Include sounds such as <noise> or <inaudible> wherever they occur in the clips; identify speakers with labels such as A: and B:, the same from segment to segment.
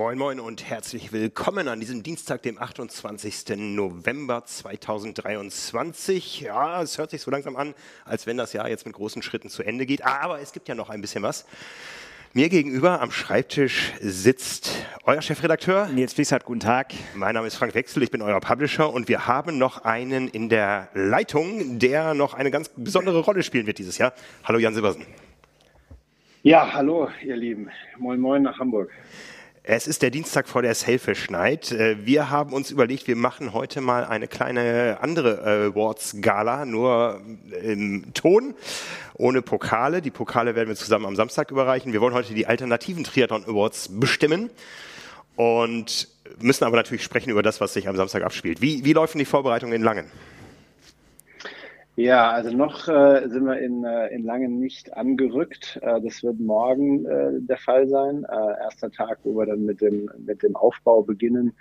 A: Moin Moin und herzlich willkommen an diesem Dienstag, dem 28. November 2023. Ja, es hört sich so langsam an, als wenn das Jahr jetzt mit großen Schritten zu Ende geht, aber es gibt ja noch ein bisschen was. Mir gegenüber am Schreibtisch sitzt euer Chefredakteur.
B: Nils Fließhardt, guten Tag.
A: Mein Name ist Frank Wechsel, ich bin euer Publisher und wir haben noch einen in der Leitung, der noch eine ganz besondere Rolle spielen wird dieses Jahr. Hallo Jan Silbersen.
C: Ja, hallo, ihr Lieben. Moin, moin nach Hamburg.
A: Es ist der Dienstag vor der Selfish Night. Äh, wir haben uns überlegt, wir machen heute mal eine kleine andere Awards-Gala, nur im Ton, ohne Pokale. Die Pokale werden wir zusammen am Samstag überreichen. Wir wollen heute die alternativen Triathlon Awards bestimmen und müssen aber natürlich sprechen über das, was sich am Samstag abspielt. Wie, wie laufen die Vorbereitungen in Langen?
C: Ja, also noch äh, sind wir in, äh, in Langen nicht angerückt. Äh, das wird morgen äh, der Fall sein. Äh, erster Tag, wo wir dann mit dem, mit dem Aufbau beginnen,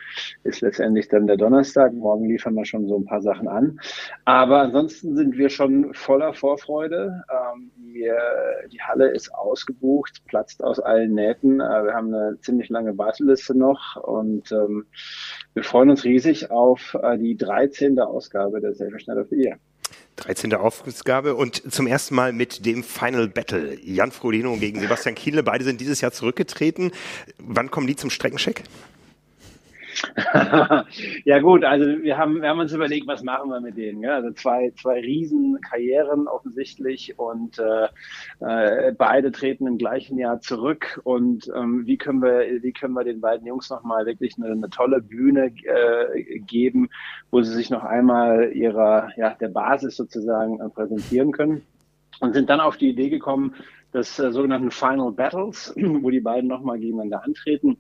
C: ist letztendlich dann der Donnerstag. Morgen liefern wir schon so ein paar Sachen an. Aber ansonsten sind wir schon voller Vorfreude. Ähm, die, die Halle ist ausgebucht, platzt aus allen Nähten. Äh, wir haben eine ziemlich lange Warteliste noch und ähm, wir freuen uns riesig auf äh, die 13. Ausgabe der Selfie Schnell of the Year.
A: 13. Aufgabe und zum ersten Mal mit dem Final Battle. Jan Frodeno gegen Sebastian Kienle. Beide sind dieses Jahr zurückgetreten. Wann kommen die zum Streckencheck? <laughs>
C: ja gut, also wir haben, wir haben uns überlegt, was machen wir mit denen. Ja? Also zwei, zwei Riesenkarrieren offensichtlich und äh, äh, beide treten im gleichen Jahr zurück. Und ähm, wie können wir, wie können wir den beiden Jungs nochmal wirklich eine, eine tolle Bühne äh, geben, wo sie sich noch einmal ihrer, ja, der Basis sozusagen äh, präsentieren können? Und sind dann auf die Idee gekommen, des äh, sogenannten Final Battles, <clears throat> wo die beiden nochmal gegeneinander antreten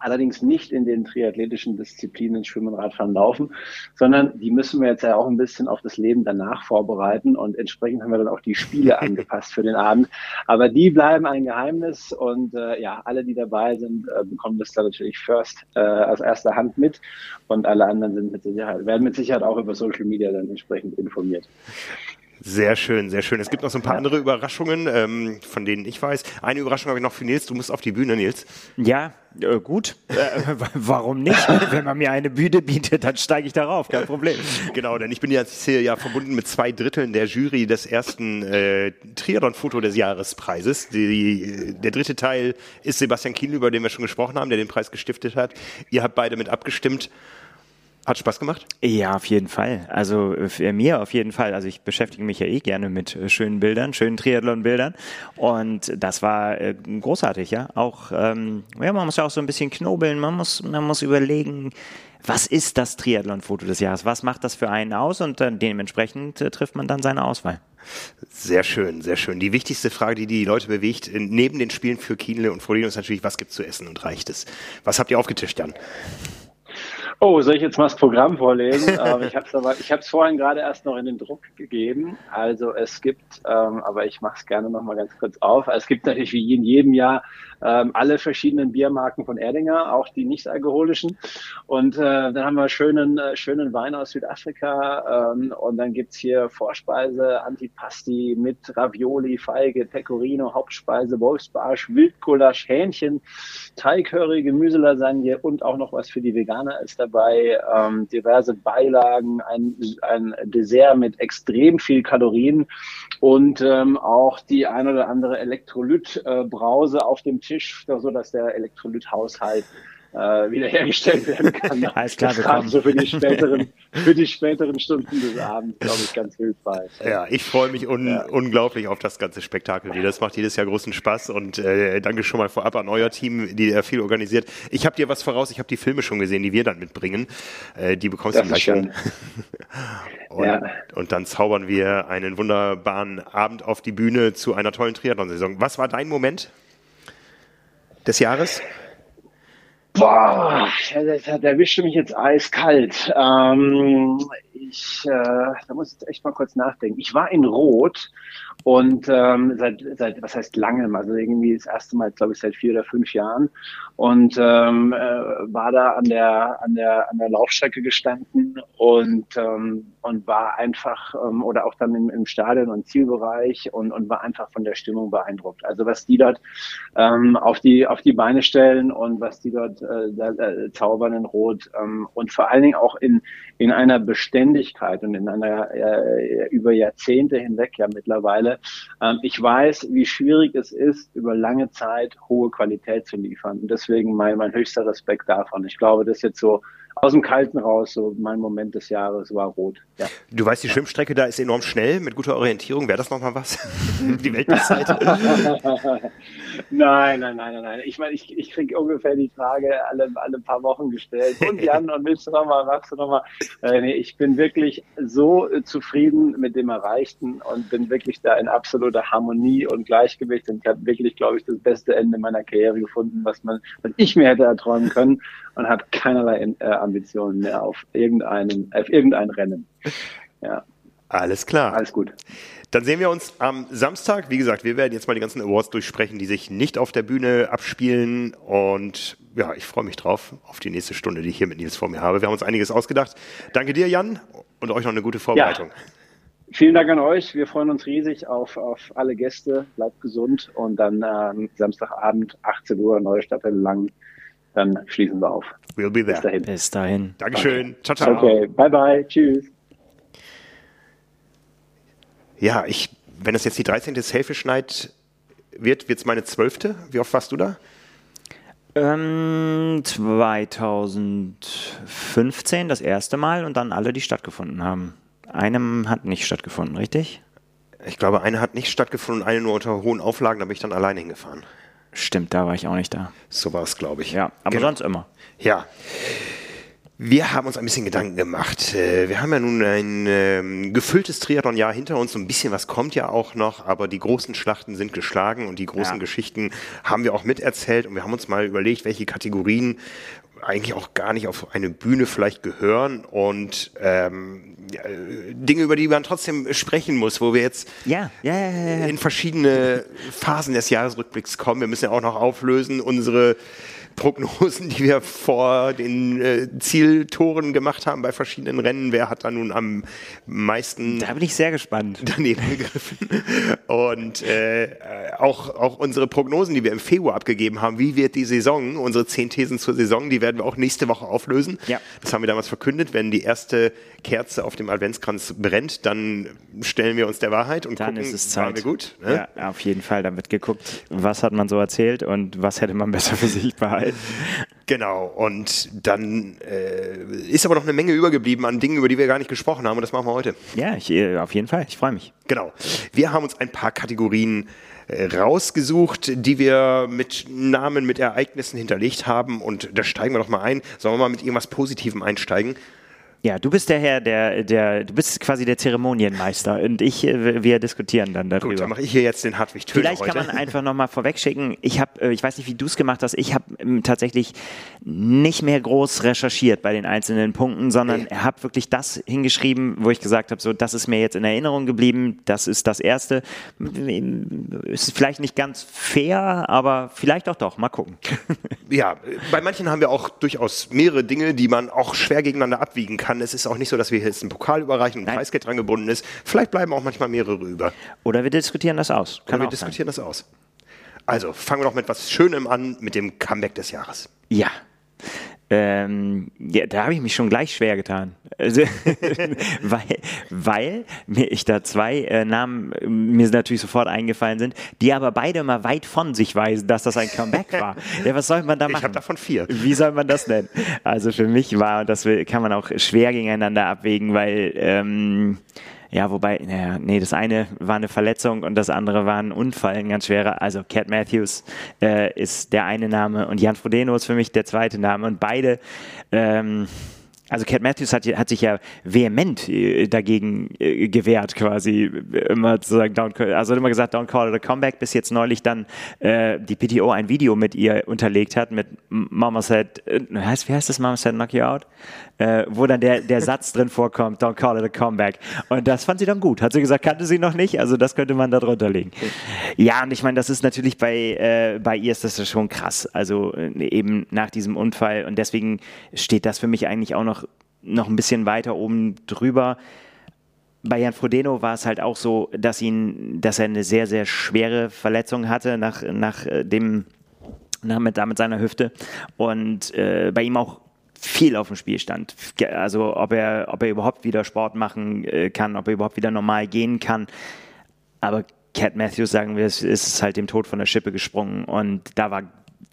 C: allerdings nicht in den triathletischen Disziplinen Schwimmen, Radfahren, Laufen, sondern die müssen wir jetzt ja auch ein bisschen auf das Leben danach vorbereiten und entsprechend haben wir dann auch die Spiele <laughs> angepasst für den Abend. Aber die bleiben ein Geheimnis und äh, ja, alle, die dabei sind, äh, bekommen das dann natürlich first äh, aus erster Hand mit und alle anderen sind mit Sicherheit, werden mit Sicherheit auch über Social Media dann entsprechend informiert.
A: Sehr schön, sehr schön. Es gibt noch so ein paar andere Überraschungen, ähm, von denen ich weiß. Eine Überraschung habe ich noch für Nils. Du musst auf die Bühne, Nils.
B: Ja, äh, gut. Äh, <laughs> warum nicht? Wenn man mir eine Bühne bietet, dann steige ich darauf. Kein Problem.
A: Genau, denn ich bin jetzt hier ja verbunden mit zwei Dritteln der Jury des ersten äh, Triathlon-Foto des Jahrespreises. Die, der dritte Teil ist Sebastian Kiel, über den wir schon gesprochen haben, der den Preis gestiftet hat. Ihr habt beide mit abgestimmt. Hat Spaß gemacht?
B: Ja, auf jeden Fall. Also für mir auf jeden Fall. Also ich beschäftige mich ja eh gerne mit äh, schönen Bildern, schönen Triathlon-Bildern. Und das war äh, großartig, ja. Auch, ähm, ja, man muss ja auch so ein bisschen knobeln. Man muss, man muss überlegen, was ist das Triathlon-Foto des Jahres? Was macht das für einen aus? Und dann dementsprechend äh, trifft man dann seine Auswahl.
A: Sehr schön, sehr schön. Die wichtigste Frage, die die Leute bewegt, äh, neben den Spielen für Kienle und Frodeno, ist natürlich, was gibt's zu essen und reicht es? Was habt ihr aufgetischt, Jan?
C: Oh, soll ich jetzt mal das Programm vorlesen? <laughs> ähm, ich habe es vorhin gerade erst noch in den Druck gegeben. Also es gibt, ähm, aber ich mache es gerne noch mal ganz kurz auf. Es gibt natürlich wie in jedem Jahr ähm, alle verschiedenen Biermarken von Erdinger, auch die nicht alkoholischen. Und äh, dann haben wir schönen, äh, schönen Wein aus Südafrika. Ähm, und dann gibt's hier Vorspeise, Antipasti mit Ravioli, Feige, Pecorino, Hauptspeise, Wolfsbarsch, Wildgulasch, Hähnchen, Teigcurry, Gemüselasagne und auch noch was für die Veganer ist dabei. Ähm, diverse Beilagen, ein, ein Dessert mit extrem viel Kalorien und ähm, auch die ein oder andere Elektrolytbrause äh, auf dem Tisch, so dass der Elektrolythaushalt äh, wiederhergestellt werden kann. <laughs>
B: Alles klar, das
C: so für die späteren, <laughs> für die späteren Stunden des Abends, glaube ich, ganz hilfreich.
A: Ja, ich freue mich un ja. unglaublich auf das ganze Spektakel. Das macht jedes Jahr großen Spaß und äh, danke schon mal vorab an euer Team, die da viel organisiert. Ich habe dir was voraus, ich habe die Filme schon gesehen, die wir dann mitbringen. Äh, die bekommst das du gleich an. <laughs> und, ja. und dann zaubern wir einen wunderbaren Abend auf die Bühne zu einer tollen Triathlon-Saison. Was war dein Moment? Des Jahres?
C: Boah, das, das erwischte mich jetzt eiskalt. Ähm, ich, äh, da muss ich echt mal kurz nachdenken. Ich war in Rot und ähm, seit, seit, was heißt langem, also irgendwie das erste Mal, glaube ich, seit vier oder fünf Jahren und ähm, äh, war da an der, an der, an der Laufstrecke gestanden und, ähm, und war einfach, ähm, oder auch dann im, im Stadion und Zielbereich und, und war einfach von der Stimmung beeindruckt. Also was die dort ähm, auf die, auf die Beine stellen und was die dort äh, äh, zaubern in Rot ähm, und vor allen Dingen auch in, in einer Beständigkeit und in einer äh, über Jahrzehnte hinweg ja mittlerweile. Ähm, ich weiß, wie schwierig es ist, über lange Zeit hohe Qualität zu liefern. Und deswegen mein, mein höchster Respekt davon. Ich glaube, das ist jetzt so aus dem Kalten raus, so mein Moment des Jahres war rot. Ja.
A: Du weißt, die Schwimmstrecke da ist enorm schnell, mit guter Orientierung. Wäre das nochmal was? <laughs> die Weltbestzeit? <laughs>
C: nein, nein, nein, nein, nein. Ich meine, ich, ich kriege ungefähr die Frage alle, alle paar Wochen gestellt. Und <laughs> Jan, und willst du nochmal, machst du nochmal? Äh, nee, ich bin wirklich so äh, zufrieden mit dem Erreichten und bin wirklich da in absoluter Harmonie und Gleichgewicht und ich habe wirklich, glaube ich, das beste Ende meiner Karriere gefunden, was man, was ich mir hätte erträumen können und habe keinerlei äh, Ambitionen mehr auf irgendeinen, auf irgendein Rennen. Ja.
A: Alles klar.
C: Alles gut.
A: Dann sehen wir uns am Samstag. Wie gesagt, wir werden jetzt mal die ganzen Awards durchsprechen, die sich nicht auf der Bühne abspielen. Und ja, ich freue mich drauf, auf die nächste Stunde, die ich hier mit Nils vor mir habe. Wir haben uns einiges ausgedacht. Danke dir, Jan, und euch noch eine gute Vorbereitung. Ja.
C: Vielen Dank an euch. Wir freuen uns riesig auf, auf alle Gäste. Bleibt gesund und dann ähm, Samstagabend, 18 Uhr, neue Staffel lang dann schließen wir auf.
A: We'll be there. Bis
B: dahin. Bis dahin.
A: Dankeschön. Ciao, ciao.
C: Okay, bye bye. Tschüss.
A: Ja, ich, wenn es jetzt die 13. Selfish Night wird, wird es meine 12. Wie oft warst du da?
B: Ähm, 2015 das erste Mal und dann alle, die stattgefunden haben. Einem hat nicht stattgefunden, richtig?
A: Ich glaube, eine hat nicht stattgefunden, eine nur unter hohen Auflagen, da bin ich dann alleine hingefahren.
B: Stimmt, da war ich auch nicht da.
A: So war es, glaube ich.
B: Ja, aber genau. sonst immer.
A: Ja. Wir haben uns ein bisschen Gedanken gemacht. Äh, wir haben ja nun ein ähm, gefülltes Triathlon-Jahr hinter uns. ein bisschen was kommt ja auch noch, aber die großen Schlachten sind geschlagen und die großen ja. Geschichten haben wir auch miterzählt. Und wir haben uns mal überlegt, welche Kategorien eigentlich auch gar nicht auf eine Bühne vielleicht gehören und ähm, Dinge, über die man trotzdem sprechen muss, wo wir jetzt
B: ja, ja, ja,
A: in verschiedene Phasen des Jahresrückblicks kommen. Wir müssen ja auch noch auflösen unsere Prognosen, die wir vor den äh, Zieltoren gemacht haben bei verschiedenen Rennen. Wer hat da nun am meisten.
B: Da bin ich sehr gespannt.
A: Daneben gegriffen. Und äh, auch, auch unsere Prognosen, die wir im Februar abgegeben haben, wie wird die Saison, unsere zehn Thesen zur Saison, die werden wir auch nächste Woche auflösen.
B: Ja.
A: Das haben wir damals verkündet. Wenn die erste Kerze auf dem Adventskranz brennt, dann stellen wir uns der Wahrheit und
B: dann
A: gucken,
B: ist es Zeit.
A: waren wir gut. Ne?
B: Ja, auf jeden Fall. Dann wird geguckt, was hat man so erzählt und was hätte man besser für sich behalten.
A: Genau, und dann äh, ist aber noch eine Menge übergeblieben an Dingen, über die wir gar nicht gesprochen haben und das machen wir heute.
B: Ja, ich, äh, auf jeden Fall, ich freue mich.
A: Genau. Wir haben uns ein paar Kategorien äh, rausgesucht, die wir mit Namen, mit Ereignissen hinterlegt haben und da steigen wir doch mal ein. Sollen wir mal mit irgendwas Positivem einsteigen?
B: Ja, du bist der Herr, der, der, du bist quasi der Zeremonienmeister und ich, äh, wir diskutieren dann darüber. Gut,
A: dann mache ich hier jetzt den Hartwig
B: Töne Vielleicht heute. kann man einfach nochmal vorwegschicken. Ich habe, äh, ich weiß nicht, wie du es gemacht hast. Ich habe ähm, tatsächlich nicht mehr groß recherchiert bei den einzelnen Punkten, sondern nee. habe wirklich das hingeschrieben, wo ich gesagt habe, so, das ist mir jetzt in Erinnerung geblieben. Das ist das Erste. Ist vielleicht nicht ganz fair, aber vielleicht auch doch. Mal gucken.
A: Ja, bei manchen haben wir auch durchaus mehrere Dinge, die man auch schwer gegeneinander abwiegen kann kann. Es ist auch nicht so, dass wir jetzt einen Pokal überreichen und ein Preisgeld dran gebunden ist. Vielleicht bleiben auch manchmal mehrere über.
B: Oder wir diskutieren das aus.
A: Kann Oder wir diskutieren sein. das aus. Also fangen wir doch mit etwas Schönem an, mit dem Comeback des Jahres.
B: Ja. Ähm, ja, da habe ich mich schon gleich schwer getan. Also, <laughs> weil, weil mir ich da zwei äh, Namen mir natürlich sofort eingefallen sind, die aber beide mal weit von sich weisen, dass das ein Comeback war. Ja, was soll man da machen? Ich
A: habe davon vier.
B: Wie soll man das nennen? Also für mich war, das kann man auch schwer gegeneinander abwägen, weil ähm, ja, wobei, naja, nee, das eine war eine Verletzung und das andere war ein Unfall, ein ganz schwerer. Also Cat Matthews äh, ist der eine Name und Jan Frodeno ist für mich der zweite Name und beide ähm, also Cat Matthews hat, hat sich ja vehement äh, dagegen äh, gewehrt, quasi immer zu sagen, don't, also hat immer gesagt, don't call it a comeback, bis jetzt neulich dann äh, die PTO ein Video mit ihr unterlegt hat, mit Mama said, äh, wie heißt das, Mama said knock you out? Äh, wo dann der, der Satz drin vorkommt, don't call it a comeback. Und das fand sie dann gut. Hat sie gesagt, kannte sie noch nicht, also das könnte man da drunter legen. Ja, und ich meine, das ist natürlich bei, äh, bei ihr ist das schon krass. Also äh, eben nach diesem Unfall und deswegen steht das für mich eigentlich auch noch, noch ein bisschen weiter oben drüber. Bei Jan Frodeno war es halt auch so, dass ihn, dass er eine sehr, sehr schwere Verletzung hatte nach, nach äh, dem, nach, mit, mit seiner Hüfte und äh, bei ihm auch viel auf dem Spiel stand. Also ob er, ob er überhaupt wieder Sport machen äh, kann, ob er überhaupt wieder normal gehen kann. Aber Cat Matthews, sagen wir, ist halt dem Tod von der Schippe gesprungen und da war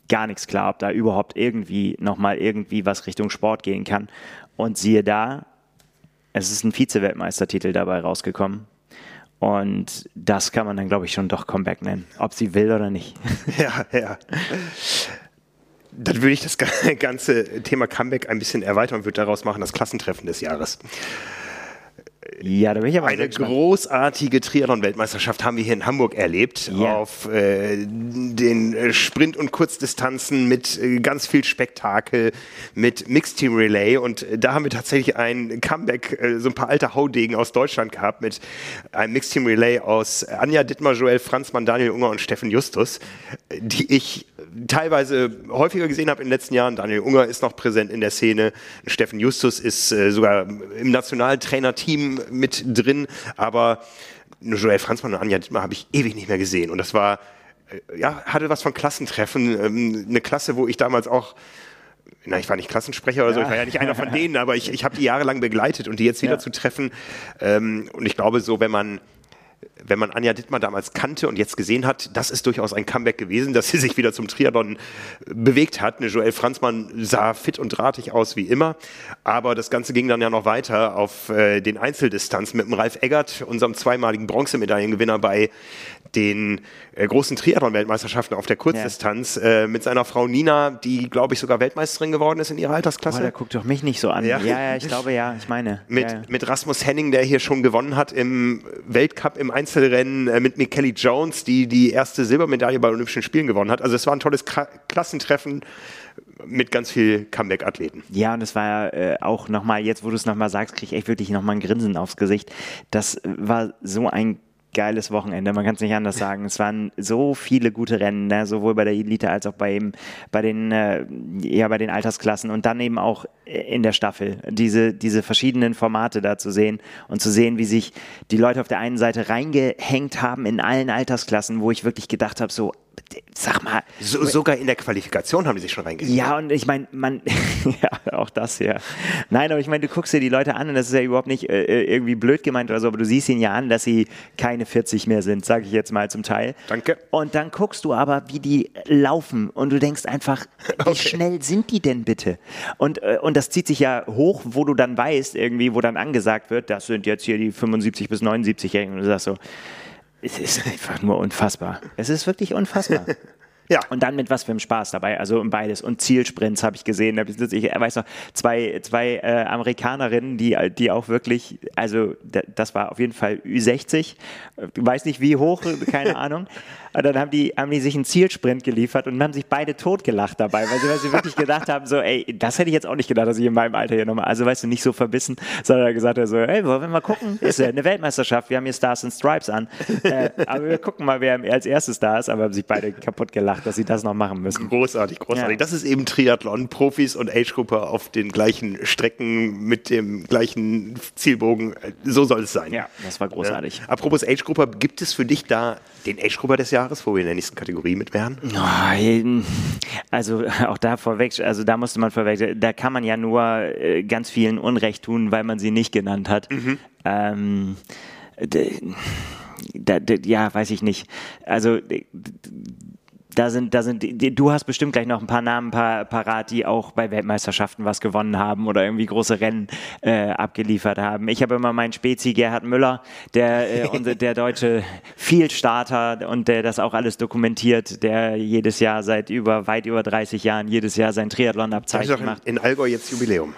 B: gar nichts klar, ob da überhaupt irgendwie nochmal irgendwie was Richtung Sport gehen kann. Und siehe da, es ist ein Vize-Weltmeistertitel dabei rausgekommen. Und das kann man dann, glaube ich, schon doch Comeback nennen, ob sie will oder nicht. <laughs>
A: Ja, ja. Dann würde ich das <laughs> ganze Thema Comeback ein bisschen erweitern und würde daraus machen das Klassentreffen des Jahres.
B: Ja, da bin ich aber
A: Eine großartige Triathlon-Weltmeisterschaft haben wir hier in Hamburg erlebt. Ja. Auf äh, den äh, Sprint- und Kurzdistanzen mit äh, ganz viel Spektakel, mit Mixed Team Relay. Und äh, da haben wir tatsächlich ein Comeback, äh, so ein paar alte Haudegen aus Deutschland gehabt, mit einem Mixed Team Relay aus Anja Dittmar, Joel Franzmann, Daniel Unger und Steffen Justus, die ich teilweise häufiger gesehen habe in den letzten Jahren. Daniel Unger ist noch präsent in der Szene. Steffen Justus ist äh, sogar im Nationaltrainerteam mit drin. Aber Joel Franzmann und Anja Dittmar habe ich ewig nicht mehr gesehen. Und das war, äh, ja, hatte was von Klassentreffen. Ähm, eine Klasse, wo ich damals auch na, ich war nicht Klassensprecher oder so, ich war ja nicht einer von denen, aber ich, ich habe die jahrelang begleitet und die jetzt wieder ja. zu treffen. Ähm, und ich glaube, so, wenn man wenn man Anja Dittmar damals kannte und jetzt gesehen hat, das ist durchaus ein Comeback gewesen, dass sie sich wieder zum Triathlon bewegt hat. Eine Joelle Franzmann sah fit und drahtig aus wie immer, aber das Ganze ging dann ja noch weiter auf äh, den Einzeldistanz mit dem Ralf Eggert, unserem zweimaligen Bronzemedaillengewinner bei den äh, großen Triathlon-Weltmeisterschaften auf der Kurzdistanz ja. äh, mit seiner Frau Nina, die, glaube ich, sogar Weltmeisterin geworden ist in ihrer Altersklasse. Oh,
B: der guckt doch mich nicht so an. Ja, ja, ja ich glaube ja, ich meine.
A: Mit,
B: ja.
A: mit Rasmus Henning, der hier schon gewonnen hat im Weltcup im Einzelrennen, äh, mit Kelly Jones, die die erste Silbermedaille bei Olympischen Spielen gewonnen hat. Also es war ein tolles K Klassentreffen mit ganz viel Comeback-Athleten.
B: Ja, und es war äh, auch nochmal, jetzt wo du es nochmal sagst, kriege ich echt wirklich nochmal ein Grinsen aufs Gesicht. Das war so ein geiles Wochenende, man kann es nicht anders sagen. Es waren so viele gute Rennen, ne? sowohl bei der Elite als auch bei, eben, bei, den, äh, ja, bei den Altersklassen und dann eben auch in der Staffel. Diese, diese verschiedenen Formate da zu sehen und zu sehen, wie sich die Leute auf der einen Seite reingehängt haben in allen Altersklassen, wo ich wirklich gedacht habe, so, sag mal.
A: So, sogar in der Qualifikation haben die sich schon reingehängt.
B: Ja, und ich meine, man, <laughs> ja, auch das ja. Nein, aber ich meine, du guckst dir die Leute an und das ist ja überhaupt nicht äh, äh irgendwie blöd gemeint oder so, aber du siehst ihnen ja an, dass sie keine 40 mehr sind, sage ich jetzt mal zum Teil.
A: Danke.
B: Und dann guckst du aber, wie die laufen und du denkst einfach, <laughs> wie okay. schnell sind die denn bitte? Und, äh, und das zieht sich ja hoch, wo du dann weißt, irgendwie, wo dann angesagt wird, das sind jetzt hier die 75 bis 79-Jährigen und du sagst so, es ist einfach nur unfassbar. Es ist wirklich unfassbar. <laughs> Ja. Und dann mit was für einem Spaß dabei, also beides. Und Zielsprints habe ich gesehen. Ich weiß noch, zwei, zwei äh, Amerikanerinnen, die, die auch wirklich, also das war auf jeden Fall Ü60, ich weiß nicht wie hoch, keine <laughs> Ahnung. Und dann haben die, haben die sich einen Zielsprint geliefert und haben sich beide totgelacht dabei, weil sie, weil sie wirklich gedacht haben, so, ey, das hätte ich jetzt auch nicht gedacht, dass ich in meinem Alter hier nochmal, also weißt du, nicht so verbissen, sondern er gesagt hat so, ey, wollen wir mal gucken, ist ja eine Weltmeisterschaft, wir haben hier Stars and Stripes an, äh, aber wir gucken mal, wer als erstes da ist, aber haben sich beide kaputt gelacht, dass sie das noch machen müssen.
A: Großartig, großartig. Ja. Das ist eben Triathlon, Profis und Age-Gruppe auf den gleichen Strecken mit dem gleichen Zielbogen, so soll es sein.
B: Ja, das war großartig.
A: Ja. Apropos Age-Gruppe, gibt es für dich da den Age-Gruppe des Jahres, wo wir in der nächsten Kategorie mit wären?
B: Also <laughs> auch da vorweg, also da musste man vorweg, da kann man ja nur äh, ganz vielen Unrecht tun, weil man sie nicht genannt hat. Mhm. Ähm, ja, weiß ich nicht. Also da sind, da sind, du hast bestimmt gleich noch ein paar Namen parat, die auch bei Weltmeisterschaften was gewonnen haben oder irgendwie große Rennen äh, abgeliefert haben. Ich habe immer meinen Spezi Gerhard Müller, der, äh, <laughs> unser, der deutsche Vielstarter und der das auch alles dokumentiert, der jedes Jahr seit über, weit über 30 Jahren jedes Jahr sein Triathlon-Abzeichen macht.
A: In Allgäu jetzt Jubiläum.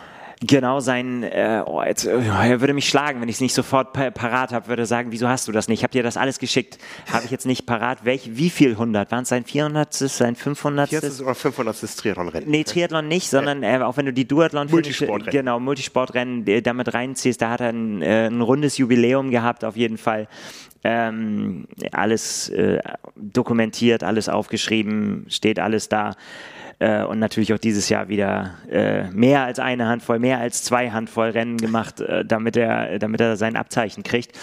B: Genau, sein, äh, oh, jetzt, äh, er würde mich schlagen, wenn ich es nicht sofort pa parat habe, würde sagen, wieso hast du das nicht? Ich habe dir das alles geschickt, habe ich jetzt nicht parat. Welch, wie viel 100? Waren es sein 400. sein 500.
A: 400. oder 500. Triathlon-Rennen?
B: Nee, Triathlon nicht, sondern äh, auch wenn du die Duathlon
A: Multisportrennen.
B: Genau, Multisportrennen äh, damit reinziehst, da hat er ein, äh, ein rundes Jubiläum gehabt, auf jeden Fall. Ähm, alles äh, dokumentiert, alles aufgeschrieben, steht alles da. Äh, und natürlich auch dieses Jahr wieder äh, mehr als eine Handvoll, mehr als zwei Handvoll Rennen gemacht, äh, damit, er, damit er sein Abzeichen kriegt.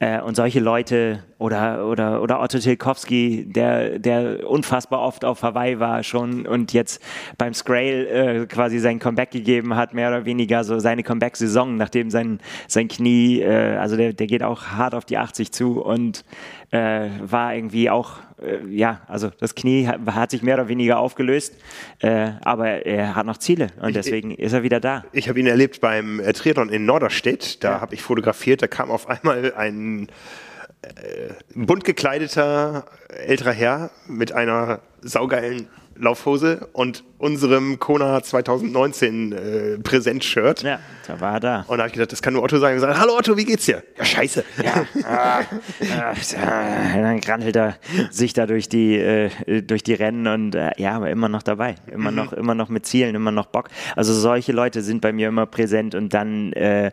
B: Äh, und solche Leute oder, oder, oder Otto Tilkowski, der, der unfassbar oft auf Hawaii war schon und jetzt beim Scrail äh, quasi sein Comeback gegeben hat, mehr oder weniger so seine Comeback-Saison, nachdem sein, sein Knie, äh, also der, der geht auch hart auf die 80 zu und war irgendwie auch, äh, ja, also das Knie hat, hat, sich mehr oder weniger aufgelöst, äh, aber er hat noch Ziele und deswegen ich, ist er wieder da.
A: Ich habe ihn erlebt beim äh, Triathlon in Norderstedt, da ja. habe ich fotografiert, da kam auf einmal ein äh, bunt gekleideter älterer Herr mit einer saugeilen Laufhose und unserem Kona 2019 äh, Präsent-Shirt.
B: Ja, da war er da.
A: Und da habe ich gedacht, das kann nur Otto sagen. Ich gesagt, hallo Otto, wie geht's dir? Ja, scheiße. Ja, ah, <laughs>
B: ah, dann krantelt er sich da durch die, äh, durch die Rennen und äh, ja, aber immer noch dabei. Immer mhm. noch, immer noch mit Zielen, immer noch Bock. Also solche Leute sind bei mir immer präsent und dann äh,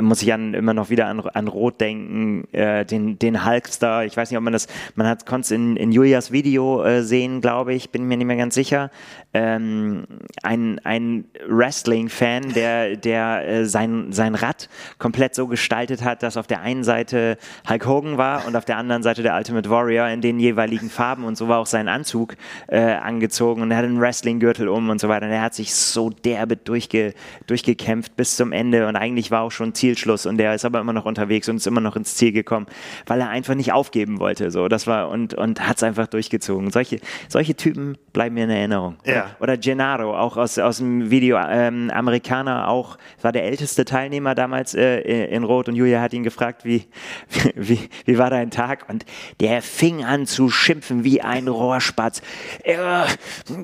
B: muss ich an, immer noch wieder an, an Rot denken, äh, den, den Hulkstar. Ich weiß nicht, ob man das, man hat konnte es in, in Julias Video äh, sehen, glaube ich, bin mir nicht mehr ganz sicher. Ähm, ein, ein Wrestling-Fan, der, der äh, sein, sein Rad komplett so gestaltet hat, dass auf der einen Seite Hulk Hogan war und auf der anderen Seite der Ultimate Warrior in den jeweiligen Farben und so war auch sein Anzug äh, angezogen und er hatte einen Wrestling-Gürtel um und so weiter. Und er hat sich so derbe durchge, durchgekämpft bis zum Ende und eigentlich war auch schon Zielschluss und der ist aber immer noch unterwegs und ist immer noch ins Ziel gekommen, weil er einfach nicht aufgeben wollte. So, das war und, und hat es einfach durchgezogen. Solche, solche Typen bleiben mir in Erinnerung.
A: Ja.
B: Oder Gennaro, auch aus, aus dem Video, ähm, Amerikaner, auch, war der älteste Teilnehmer damals äh, in Rot und Julia hat ihn gefragt, wie, <laughs> wie, wie war dein Tag? Und der fing an zu schimpfen wie ein Rohrspatz. Äh,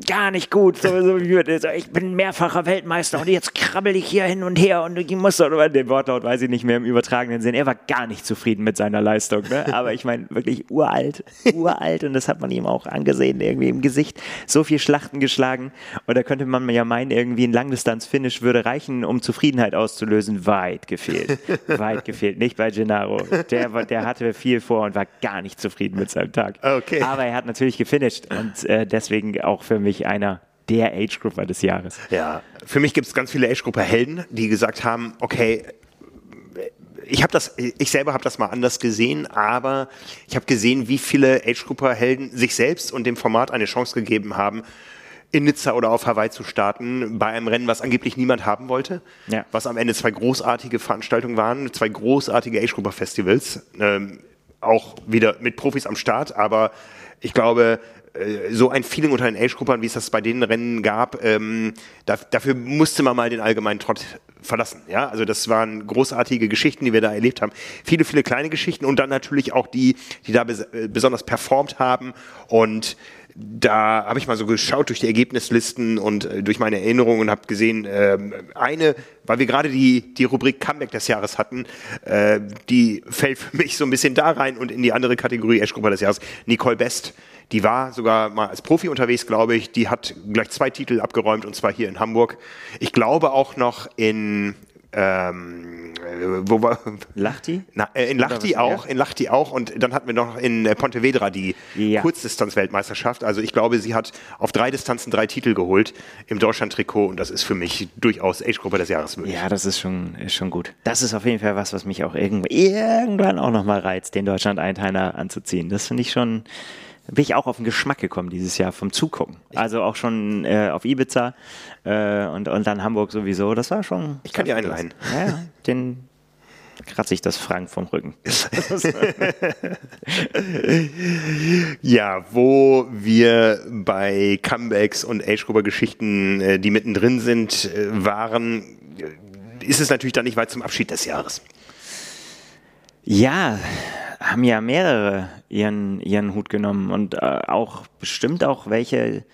B: gar nicht gut. So, so, ich bin mehrfacher Weltmeister und jetzt krabbel ich hier hin und her und ich muss, oder den Wortlaut weiß ich nicht mehr im übertragenen Sinn. Er war gar nicht zufrieden mit seiner Leistung. Ne? Aber ich meine, wirklich uralt, uralt und das hat man ihm auch angesehen, irgendwie im Gesicht. So viel Schlachten geschlagen und da könnte man ja meinen, irgendwie ein Langdistanz-Finish würde reichen, um Zufriedenheit auszulösen. Weit gefehlt. <laughs> Weit gefehlt. Nicht bei Gennaro. Der, der hatte viel vor und war gar nicht zufrieden mit seinem Tag.
A: Okay.
B: Aber er hat natürlich gefinisht und äh, deswegen auch für mich einer der Age-Grupper des Jahres.
A: Ja, für mich gibt es ganz viele Age-Grupper-Helden, die gesagt haben, okay, ich habe das, ich selber habe das mal anders gesehen, aber ich habe gesehen, wie viele Age-Grupper-Helden sich selbst und dem Format eine Chance gegeben haben, in Nizza oder auf Hawaii zu starten, bei einem Rennen, was angeblich niemand haben wollte, ja. was am Ende zwei großartige Veranstaltungen waren, zwei großartige Age-Grupper-Festivals, ähm, auch wieder mit Profis am Start, aber ich glaube, äh, so ein Feeling unter den Age-Gruppern, wie es das bei den Rennen gab, ähm, da, dafür musste man mal den allgemeinen Trott verlassen. Ja, also das waren großartige Geschichten, die wir da erlebt haben. Viele, viele kleine Geschichten und dann natürlich auch die, die da bes äh, besonders performt haben und da habe ich mal so geschaut durch die Ergebnislisten und äh, durch meine Erinnerungen und habe gesehen, äh, eine, weil wir gerade die, die Rubrik Comeback des Jahres hatten, äh, die fällt für mich so ein bisschen da rein und in die andere Kategorie Ash-Gruppe des Jahres, Nicole Best. Die war sogar mal als Profi unterwegs, glaube ich. Die hat gleich zwei Titel abgeräumt und zwar hier in Hamburg. Ich glaube auch noch in ähm, wo war
B: Lachti?
A: Na, äh, in Lachti auch, in Lachti auch und dann hatten wir noch in äh, Pontevedra die ja. Kurzdistanz-Weltmeisterschaft. Also ich glaube, sie hat auf drei Distanzen drei Titel geholt im Deutschland-Trikot und das ist für mich durchaus Age-Gruppe des Jahres
B: möglich. Ja, das ist schon, ist schon gut. Das ist auf jeden Fall was, was mich auch irgendwann auch nochmal reizt, den Deutschland-Einteiler anzuziehen. Das finde ich schon, bin ich auch auf den Geschmack gekommen dieses Jahr vom Zugucken. Also auch schon äh, auf Ibiza äh, und, und dann Hamburg sowieso. Das war schon.
A: Ich kann dir einleihen.
B: Ja, den kratze ich das Frank vom Rücken. <laughs>
A: ja, wo wir bei Comebacks und Age-Gruber-Geschichten, äh, die mittendrin sind, äh, waren, ist es natürlich dann nicht weit zum Abschied des Jahres.
B: Ja, haben ja mehrere ihren, ihren Hut genommen und äh, auch bestimmt auch welche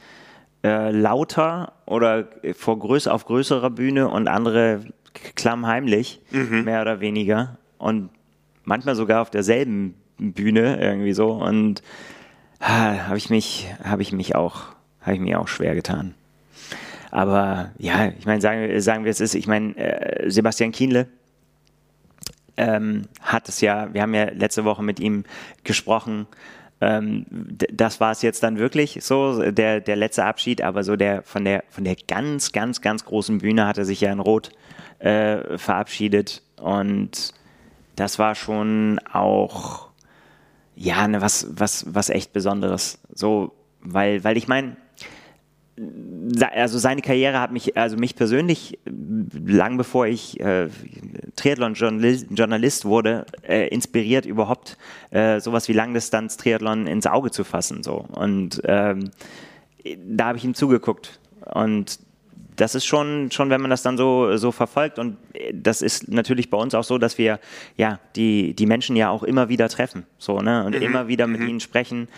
B: äh, lauter oder vor größ auf größerer Bühne und andere klammheimlich, mhm. mehr oder weniger. Und manchmal sogar auf derselben Bühne irgendwie so. Und ah, habe ich mich, habe ich mich auch, habe ich mir auch schwer getan. Aber ja, ich meine, sagen, sagen wir es ist, ich meine, äh, Sebastian Kienle ähm, hat es ja, wir haben ja letzte Woche mit ihm gesprochen, ähm, das war es jetzt dann wirklich so, der, der letzte Abschied, aber so der von der von der ganz, ganz, ganz großen Bühne hat er sich ja in Rot äh, verabschiedet. Und das war schon auch ja, ne, was, was, was echt Besonderes. So, weil, weil ich meine, also seine Karriere hat mich, also mich persönlich, lang bevor ich äh, Triathlon-Journalist wurde, äh, inspiriert, überhaupt äh, sowas wie Langdistanz-Triathlon ins Auge zu fassen. So. Und ähm, da habe ich ihm zugeguckt. Und das ist schon, schon, wenn man das dann so, so verfolgt. Und das ist natürlich bei uns auch so, dass wir ja die, die Menschen ja auch immer wieder treffen. So, ne? Und mhm. immer wieder mit mhm. ihnen sprechen.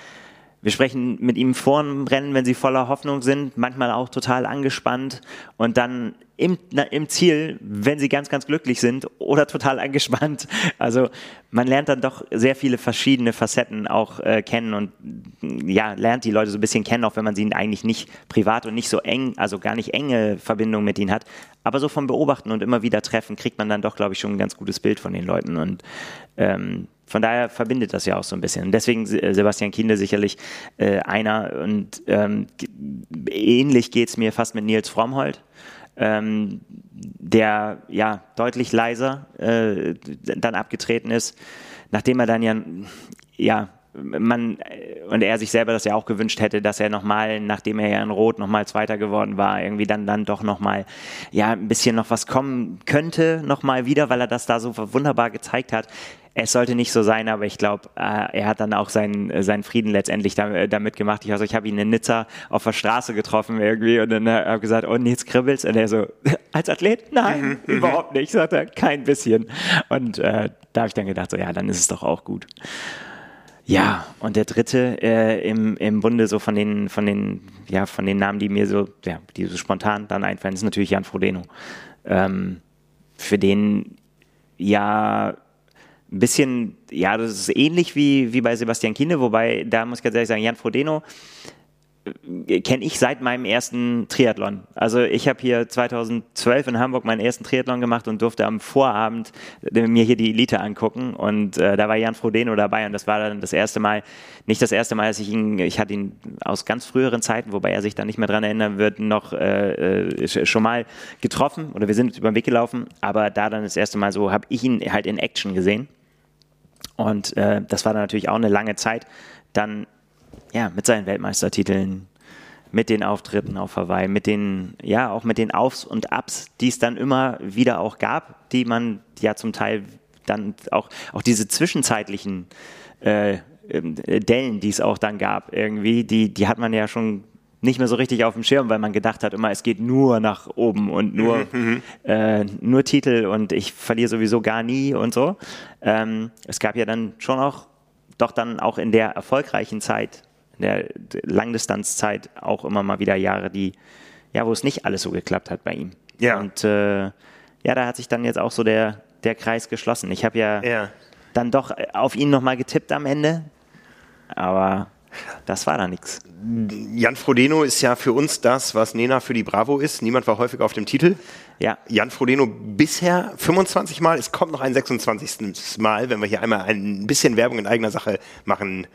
B: Wir sprechen mit ihm vor dem Rennen, wenn sie voller Hoffnung sind, manchmal auch total angespannt und dann im, na, im Ziel, wenn sie ganz, ganz glücklich sind oder total angespannt. Also man lernt dann doch sehr viele verschiedene Facetten auch äh, kennen und ja, lernt die Leute so ein bisschen kennen, auch wenn man sie eigentlich nicht privat und nicht so eng, also gar nicht enge Verbindung mit ihnen hat. Aber so vom Beobachten und immer wieder treffen, kriegt man dann doch, glaube ich, schon ein ganz gutes Bild von den Leuten. Und ähm, von daher verbindet das ja auch so ein bisschen. Und deswegen äh, Sebastian Kinder sicherlich äh, einer und ähm, ähnlich geht es mir fast mit Nils Frommhold. Ähm, der ja deutlich leiser äh, dann abgetreten ist, nachdem er dann ja, ja man und er sich selber das ja auch gewünscht hätte, dass er nochmal, nachdem er ja in Rot nochmal Zweiter geworden war, irgendwie dann dann doch nochmal ja ein bisschen noch was kommen könnte, nochmal wieder, weil er das da so wunderbar gezeigt hat. Es sollte nicht so sein, aber ich glaube, äh, er hat dann auch seinen, seinen Frieden letztendlich damit gemacht. Ich, also ich habe ihn in Nizza auf der Straße getroffen irgendwie und dann äh, habe gesagt, oh, jetzt kribbelt's. Und er so, <laughs> als Athlet? Nein, mhm, mhm. überhaupt nicht, sagt er, kein bisschen. Und äh, da habe ich dann gedacht, so ja, dann ist es doch auch gut. Ja, und der dritte äh, im, im Bunde so von den, von den, ja, von den Namen, die mir so, ja, die so spontan dann einfallen, ist natürlich Jan Frodeno. Ähm, für den ja ein bisschen, ja, das ist ähnlich wie, wie bei Sebastian Kiene, wobei da muss ich ganz ehrlich sagen, Jan Frodeno kenne ich seit meinem ersten Triathlon. Also ich habe hier 2012 in Hamburg meinen ersten Triathlon gemacht und durfte am Vorabend äh, mir hier die Elite angucken und äh, da war Jan Frodeno dabei und das war dann das erste Mal, nicht das erste Mal, dass ich ihn, ich hatte ihn aus ganz früheren Zeiten, wobei er sich da nicht mehr dran erinnern wird, noch äh, äh schon mal getroffen oder wir sind über den Weg gelaufen, aber da dann das erste Mal so habe ich ihn halt in Action gesehen und äh, das war dann natürlich auch eine lange Zeit. Dann ja, mit seinen Weltmeistertiteln, mit den Auftritten auf Hawaii, mit den, ja, auch mit den Aufs und Ups, die es dann immer wieder auch gab, die man ja zum Teil dann auch, auch diese zwischenzeitlichen äh, ähm, Dellen, die es auch dann gab, irgendwie, die, die hat man ja schon nicht mehr so richtig auf dem Schirm, weil man gedacht hat immer, es geht nur nach oben und nur, mhm, mhm. äh, nur Titel und ich verliere sowieso gar nie und so. Ähm, es gab ja dann schon auch, doch dann auch in der erfolgreichen Zeit in der Langdistanzzeit auch immer mal wieder Jahre, die, ja, wo es nicht alles so geklappt hat bei ihm. Ja. Und äh, ja, da hat sich dann jetzt auch so der, der Kreis geschlossen. Ich habe ja, ja, dann doch auf ihn nochmal getippt am Ende, aber das war da nichts.
A: Jan Frodeno ist ja für uns das, was Nena für die Bravo ist. Niemand war häufig auf dem Titel.
B: Ja.
A: Jan Frodeno bisher 25 Mal. Es kommt noch ein 26. Mal, wenn wir hier einmal ein bisschen Werbung in eigener Sache machen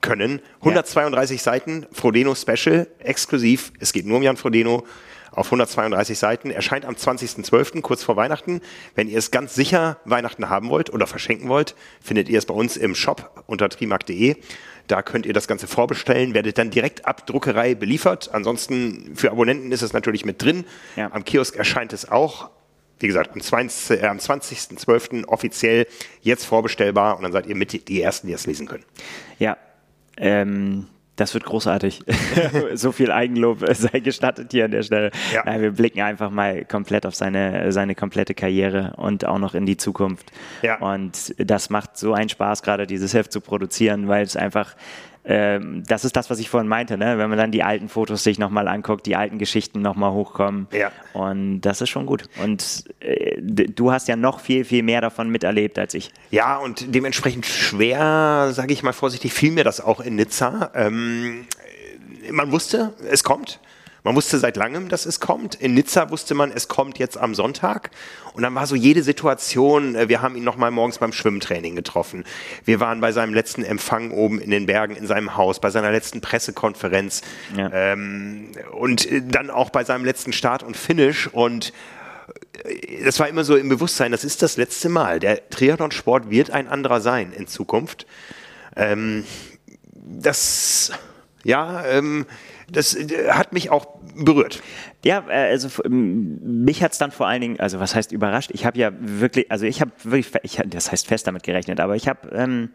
A: können. 132 ja. Seiten, Frodeno Special, exklusiv. Es geht nur um Jan Frodeno auf 132 Seiten. Erscheint am 20.12., kurz vor Weihnachten. Wenn ihr es ganz sicher Weihnachten haben wollt oder verschenken wollt, findet ihr es bei uns im Shop unter trimark.de. Da könnt ihr das Ganze vorbestellen, werdet dann direkt ab Druckerei beliefert. Ansonsten für Abonnenten ist es natürlich mit drin. Ja. Am Kiosk erscheint es auch. Wie gesagt, am 20.12. Äh, 20 offiziell jetzt vorbestellbar und dann seid ihr mit die Ersten, die es lesen können.
B: Ja, ähm, das wird großartig. <laughs> so viel Eigenlob <laughs> sei gestattet hier an der Stelle. Ja. Nein, wir blicken einfach mal komplett auf seine, seine komplette Karriere und auch noch in die Zukunft. Ja. Und das macht so einen Spaß, gerade dieses Heft zu produzieren, weil es einfach ähm, das ist das, was ich vorhin meinte, ne? wenn man dann die alten Fotos sich nochmal anguckt, die alten Geschichten nochmal hochkommen.
A: Ja.
B: Und das ist schon gut. Und äh, du hast ja noch viel, viel mehr davon miterlebt als ich.
A: Ja, und dementsprechend schwer, sage ich mal vorsichtig, fiel mir das auch in Nizza. Ähm, man wusste, es kommt. Man wusste seit langem, dass es kommt. In Nizza wusste man, es kommt jetzt am Sonntag. Und dann war so jede Situation, äh, wir haben ihn nochmal morgens beim Schwimmtraining getroffen. Wir waren bei seinem letzten Empfang oben in den Bergen in seinem Haus, bei seiner letzten Pressekonferenz ja. ähm, und äh, dann auch bei seinem letzten Start und Finish. Und äh, das war immer so im Bewusstsein, das ist das letzte Mal. Der Triathlon-Sport wird ein anderer sein in Zukunft. Ähm, das, ja, ähm, das äh, hat mich auch berührt.
B: Ja, äh, also mich hat es dann vor allen Dingen, also was heißt überrascht? Ich habe ja wirklich, also ich habe wirklich, ich, das heißt fest damit gerechnet, aber ich habe ähm,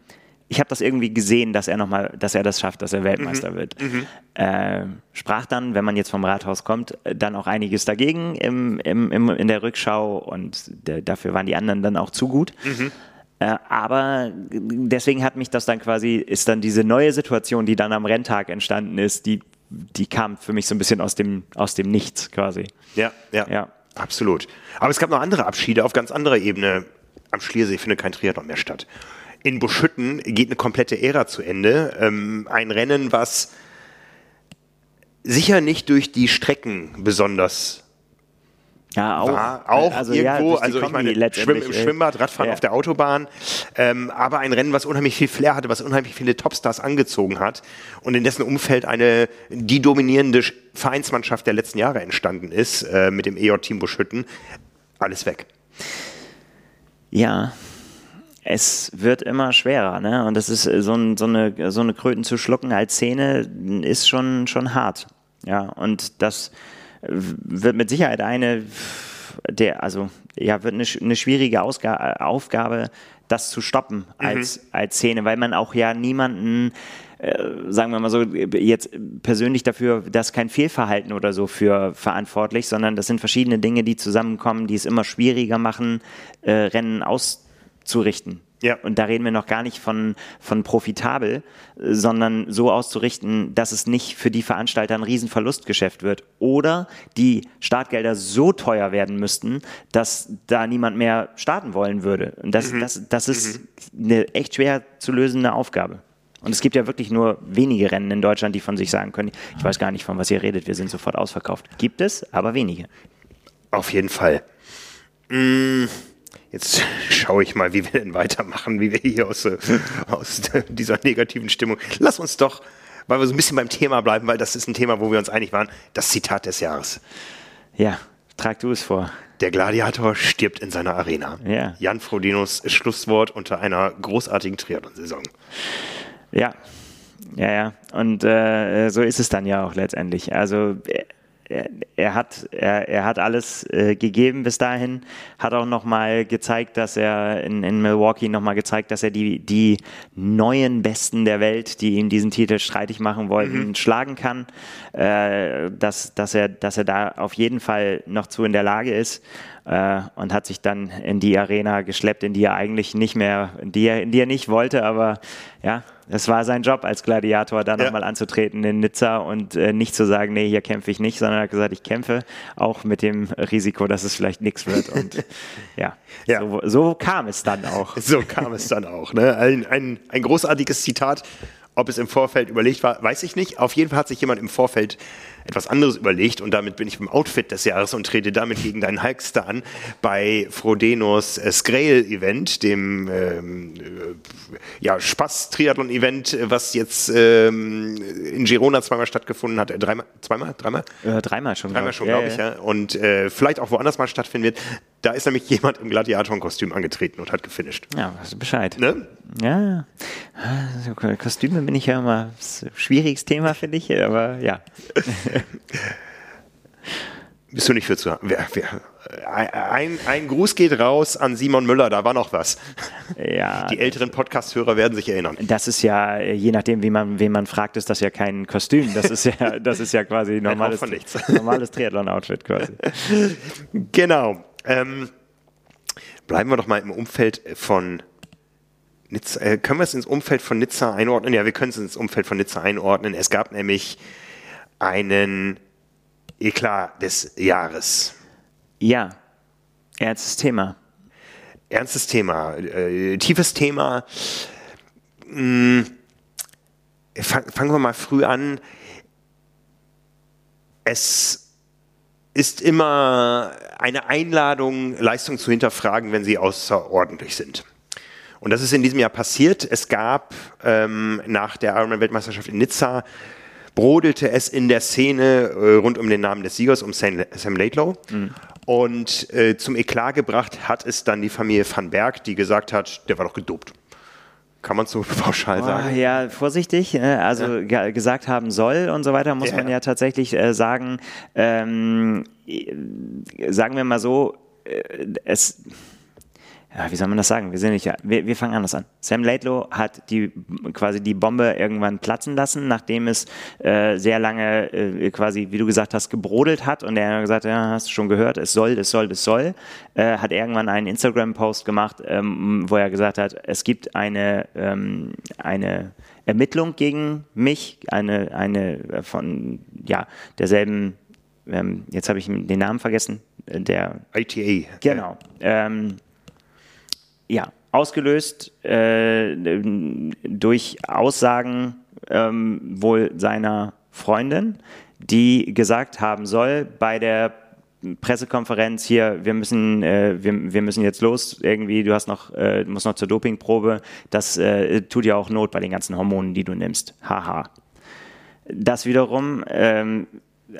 B: ich habe das irgendwie gesehen, dass er noch mal, dass er das schafft, dass er Weltmeister mhm. wird. Mhm. Äh, sprach dann, wenn man jetzt vom Rathaus kommt, dann auch einiges dagegen im, im, im in der Rückschau und der, dafür waren die anderen dann auch zu gut. Mhm. Äh, aber deswegen hat mich das dann quasi, ist dann diese neue Situation, die dann am Renntag entstanden ist, die die kam für mich so ein bisschen aus dem, aus dem Nichts quasi.
A: Ja, ja, ja. Absolut. Aber es gab noch andere Abschiede auf ganz anderer Ebene. Am Schliersee findet kein Triathlon mehr statt. In Buschütten geht eine komplette Ära zu Ende. Ähm, ein Rennen, was sicher nicht durch die Strecken besonders
B: ja, auch.
A: War auch also, irgendwo, ja, also ich meine, Schwimm im Schwimmbad, Radfahren ja. auf der Autobahn, ähm, aber ein Rennen, was unheimlich viel Flair hatte, was unheimlich viele Topstars angezogen hat und in dessen Umfeld eine, die dominierende Vereinsmannschaft der letzten Jahre entstanden ist, äh, mit dem EJ-Team Buschütten, alles weg.
B: Ja, es wird immer schwerer, ne? Und das ist so, ein, so, eine, so eine Kröten zu schlucken als Szene ist schon, schon hart. Ja, und das, wird mit Sicherheit eine der, also ja, wird eine, eine schwierige Ausga Aufgabe, das zu stoppen als, mhm. als Szene, weil man auch ja niemanden, äh, sagen wir mal so, jetzt persönlich dafür, das ist kein Fehlverhalten oder so für verantwortlich, sondern das sind verschiedene Dinge, die zusammenkommen, die es immer schwieriger machen, äh, Rennen auszurichten. Ja. Und da reden wir noch gar nicht von, von profitabel, sondern so auszurichten, dass es nicht für die Veranstalter ein Riesenverlustgeschäft wird. Oder die Startgelder so teuer werden müssten, dass da niemand mehr starten wollen würde. Und das, mhm. das, das ist mhm. eine echt schwer zu lösende Aufgabe. Und es gibt ja wirklich nur wenige Rennen in Deutschland, die von sich sagen können, ich weiß gar nicht, von was ihr redet, wir sind sofort ausverkauft. Gibt es, aber wenige.
A: Auf jeden Fall. Mmh. Jetzt <laughs> schaue ich mal, wie wir denn weitermachen, wie wir hier aus, äh, aus <laughs> dieser negativen Stimmung. Lass uns doch, weil wir so ein bisschen beim Thema bleiben, weil das ist ein Thema, wo wir uns einig waren, das Zitat des Jahres.
B: Ja, trag du es vor.
A: Der Gladiator stirbt in seiner Arena. Ja. Jan Frodinos Schlusswort unter einer großartigen Triathlon-Saison.
B: Ja, ja, ja. Und äh, so ist es dann ja auch letztendlich. Also äh, er, er, hat, er, er hat alles äh, gegeben bis dahin, hat auch nochmal gezeigt, dass er in, in Milwaukee nochmal gezeigt, dass er die, die neuen Besten der Welt, die ihm diesen Titel streitig machen wollten, mhm. schlagen kann, äh, dass, dass, er, dass er da auf jeden Fall noch zu in der Lage ist äh, und hat sich dann in die Arena geschleppt, in die er eigentlich nicht mehr, in die er, in die er nicht wollte, aber ja, es war sein Job als Gladiator, da ja. nochmal anzutreten in Nizza und äh, nicht zu sagen, nee, hier kämpfe ich nicht, sondern er hat gesagt, ich kämpfe, auch mit dem Risiko, dass es vielleicht nichts wird. Und <laughs> ja, ja. So, so, kam es dann auch. <laughs>
A: So kam es dann auch. Ne? Ein, ein, ein großartiges Zitat. Ob es im Vorfeld überlegt war, weiß ich nicht. Auf jeden Fall hat sich jemand im Vorfeld etwas anderes überlegt und damit bin ich beim Outfit des Jahres und trete damit gegen deinen Hulkster an bei Frodenos äh, Scrail-Event, dem ähm, äh, ja, Spaß-Triathlon-Event, was jetzt ähm, in Girona zweimal stattgefunden hat. Äh, dreimal? Zweimal? Dreimal?
B: Äh, dreimal schon.
A: Dreimal schon, glaube ich, ja. Und äh, vielleicht auch woanders mal stattfinden wird. Da ist nämlich jemand im Gladiatorenkostüm angetreten und hat gefinisht.
B: Ja, weißt du Bescheid. Ne? Ja, ja. Also, Kostüme bin ich ja immer ein schwieriges Thema, finde ich, aber ja. <laughs> <laughs>
A: Bist du nicht für zu? Ein, ein Gruß geht raus an Simon Müller, da war noch was. Ja. Die älteren Podcast-Hörer werden sich erinnern.
B: Das ist ja, je nachdem, wie man, wen man fragt, ist das ja kein Kostüm. Das ist ja, <laughs> das ist ja quasi normales, <laughs> normales Triathlon-Outfit quasi.
A: Genau. Ähm, bleiben wir doch mal im Umfeld von Nizza, äh, können wir es ins Umfeld von Nizza einordnen? Ja, wir können es ins Umfeld von Nizza einordnen. Es gab nämlich einen Eklat des Jahres.
B: Ja, ernstes Thema.
A: Ernstes Thema, äh, tiefes Thema. Hm, fang, fangen wir mal früh an. Es ist immer eine Einladung, Leistungen zu hinterfragen, wenn sie außerordentlich sind. Und das ist in diesem Jahr passiert. Es gab ähm, nach der Ironman-Weltmeisterschaft in Nizza brodelte es in der Szene äh, rund um den Namen des Siegers, um Sam, Sam Laidlow. Mhm. Und äh, zum Eklat gebracht hat es dann die Familie Van Berg, die gesagt hat, der war doch gedopt. Kann man so <laughs> pauschal oh, sagen?
B: Ja, vorsichtig. Äh, also ja. gesagt haben soll und so weiter, muss ja. man ja tatsächlich äh, sagen. Ähm, sagen wir mal so, äh, es ja, wie soll man das sagen? Wir sind nicht, wir, wir fangen anders an. Sam Laidlow hat die quasi die Bombe irgendwann platzen lassen, nachdem es äh, sehr lange äh, quasi, wie du gesagt hast, gebrodelt hat und er hat gesagt, ja, hast du schon gehört, es soll, es soll, es soll. Äh, hat irgendwann einen Instagram-Post gemacht, ähm, wo er gesagt hat, es gibt eine ähm, eine Ermittlung gegen mich, eine eine von ja derselben. Ähm, jetzt habe ich den Namen vergessen. Äh, der
A: ITA.
B: Genau. Ähm, ja, ausgelöst äh, durch Aussagen ähm, wohl seiner Freundin, die gesagt haben soll bei der Pressekonferenz hier, wir müssen, äh, wir, wir müssen jetzt los, irgendwie, du hast noch, äh, musst noch zur Dopingprobe, das äh, tut ja auch Not bei den ganzen Hormonen, die du nimmst. Haha. Das wiederum ähm,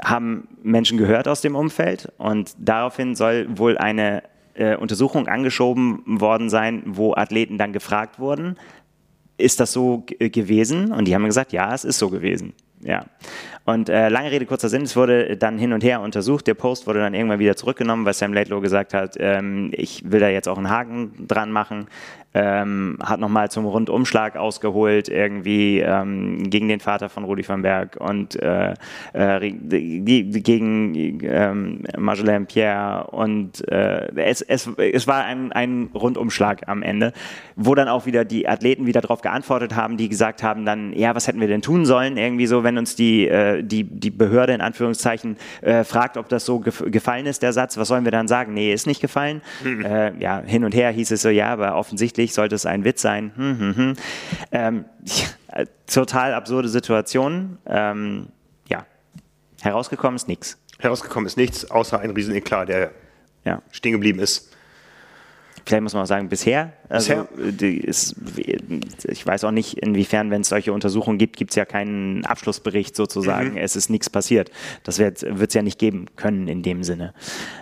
B: haben Menschen gehört aus dem Umfeld und daraufhin soll wohl eine äh, Untersuchung angeschoben worden sein, wo Athleten dann gefragt wurden, ist das so gewesen? Und die haben gesagt, ja, es ist so gewesen. Ja. Und äh, lange Rede, kurzer Sinn, es wurde dann hin und her untersucht. Der Post wurde dann irgendwann wieder zurückgenommen, weil Sam Laidlow gesagt hat, ähm, ich will da jetzt auch einen Haken dran machen ähm, hat nochmal zum Rundumschlag ausgeholt, irgendwie ähm, gegen den Vater von Rudi van Berg und äh, äh, gegen ähm, Marjolaine Pierre und äh, es, es, es war ein, ein Rundumschlag am Ende, wo dann auch wieder die Athleten wieder darauf geantwortet haben, die gesagt haben dann, ja, was hätten wir denn tun sollen, irgendwie so, wenn uns die, äh, die, die Behörde in Anführungszeichen äh, fragt, ob das so gef gefallen ist, der Satz, was sollen wir dann sagen? Nee, ist nicht gefallen. Mhm. Äh, ja, hin und her hieß es so, ja, aber offensichtlich offensichtlich sollte es ein Witz sein. Hm, hm, hm. Ähm, ja, total absurde Situation. Ähm, ja, herausgekommen ist nichts.
A: Herausgekommen ist nichts, außer ein Rieseneklat, der ja. stehen geblieben ist.
B: Vielleicht muss man auch sagen, bisher. Also, ist, ich weiß auch nicht, inwiefern, wenn es solche Untersuchungen gibt, gibt es ja keinen Abschlussbericht sozusagen. Mhm. Es ist nichts passiert. Das wird es ja nicht geben können in dem Sinne.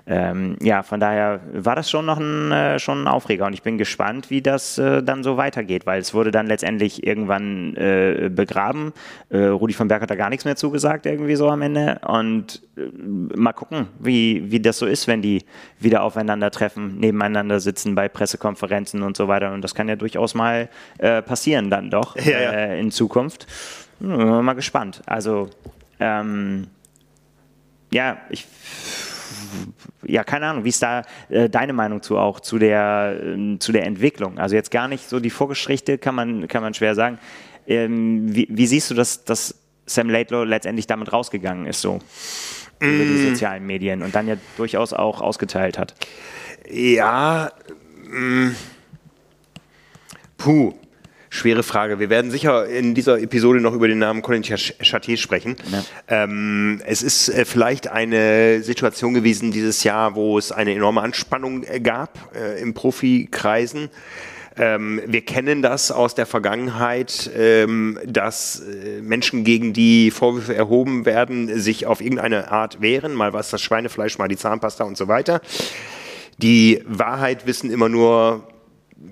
B: Ähm, ja, von daher war das schon noch ein, äh, schon ein Aufreger und ich bin gespannt, wie das äh, dann so weitergeht, weil es wurde dann letztendlich irgendwann äh, begraben. Äh, Rudi von Berg hat da gar nichts mehr zugesagt, irgendwie so am Ende. Und äh, mal gucken, wie, wie das so ist, wenn die wieder aufeinandertreffen, nebeneinander sitzen bei Pressekonferenzen und so weiter. Und das kann ja durchaus mal äh, passieren dann doch <laughs> ja, ja. Äh, in Zukunft. Hm, mal gespannt. Also, ähm, ja, ich ja, keine Ahnung, wie ist da äh, deine Meinung zu auch, zu der, äh, zu der Entwicklung? Also jetzt gar nicht so die Vorgeschichte, kann man, kann man schwer sagen. Ähm, wie, wie, siehst du, dass, dass Sam Laidlow letztendlich damit rausgegangen ist, so mm. über die mm. sozialen Medien und dann ja durchaus auch ausgeteilt hat?
A: Ja. Puh. Schwere Frage. Wir werden sicher in dieser Episode noch über den Namen Colin Chartier sprechen. Ja. Ähm, es ist äh, vielleicht eine Situation gewesen dieses Jahr, wo es eine enorme Anspannung äh, gab äh, im Profikreisen. Ähm, wir kennen das aus der Vergangenheit, ähm, dass äh, Menschen, gegen die Vorwürfe erhoben werden, sich auf irgendeine Art wehren. Mal war es das Schweinefleisch, mal die Zahnpasta und so weiter. Die Wahrheit wissen immer nur,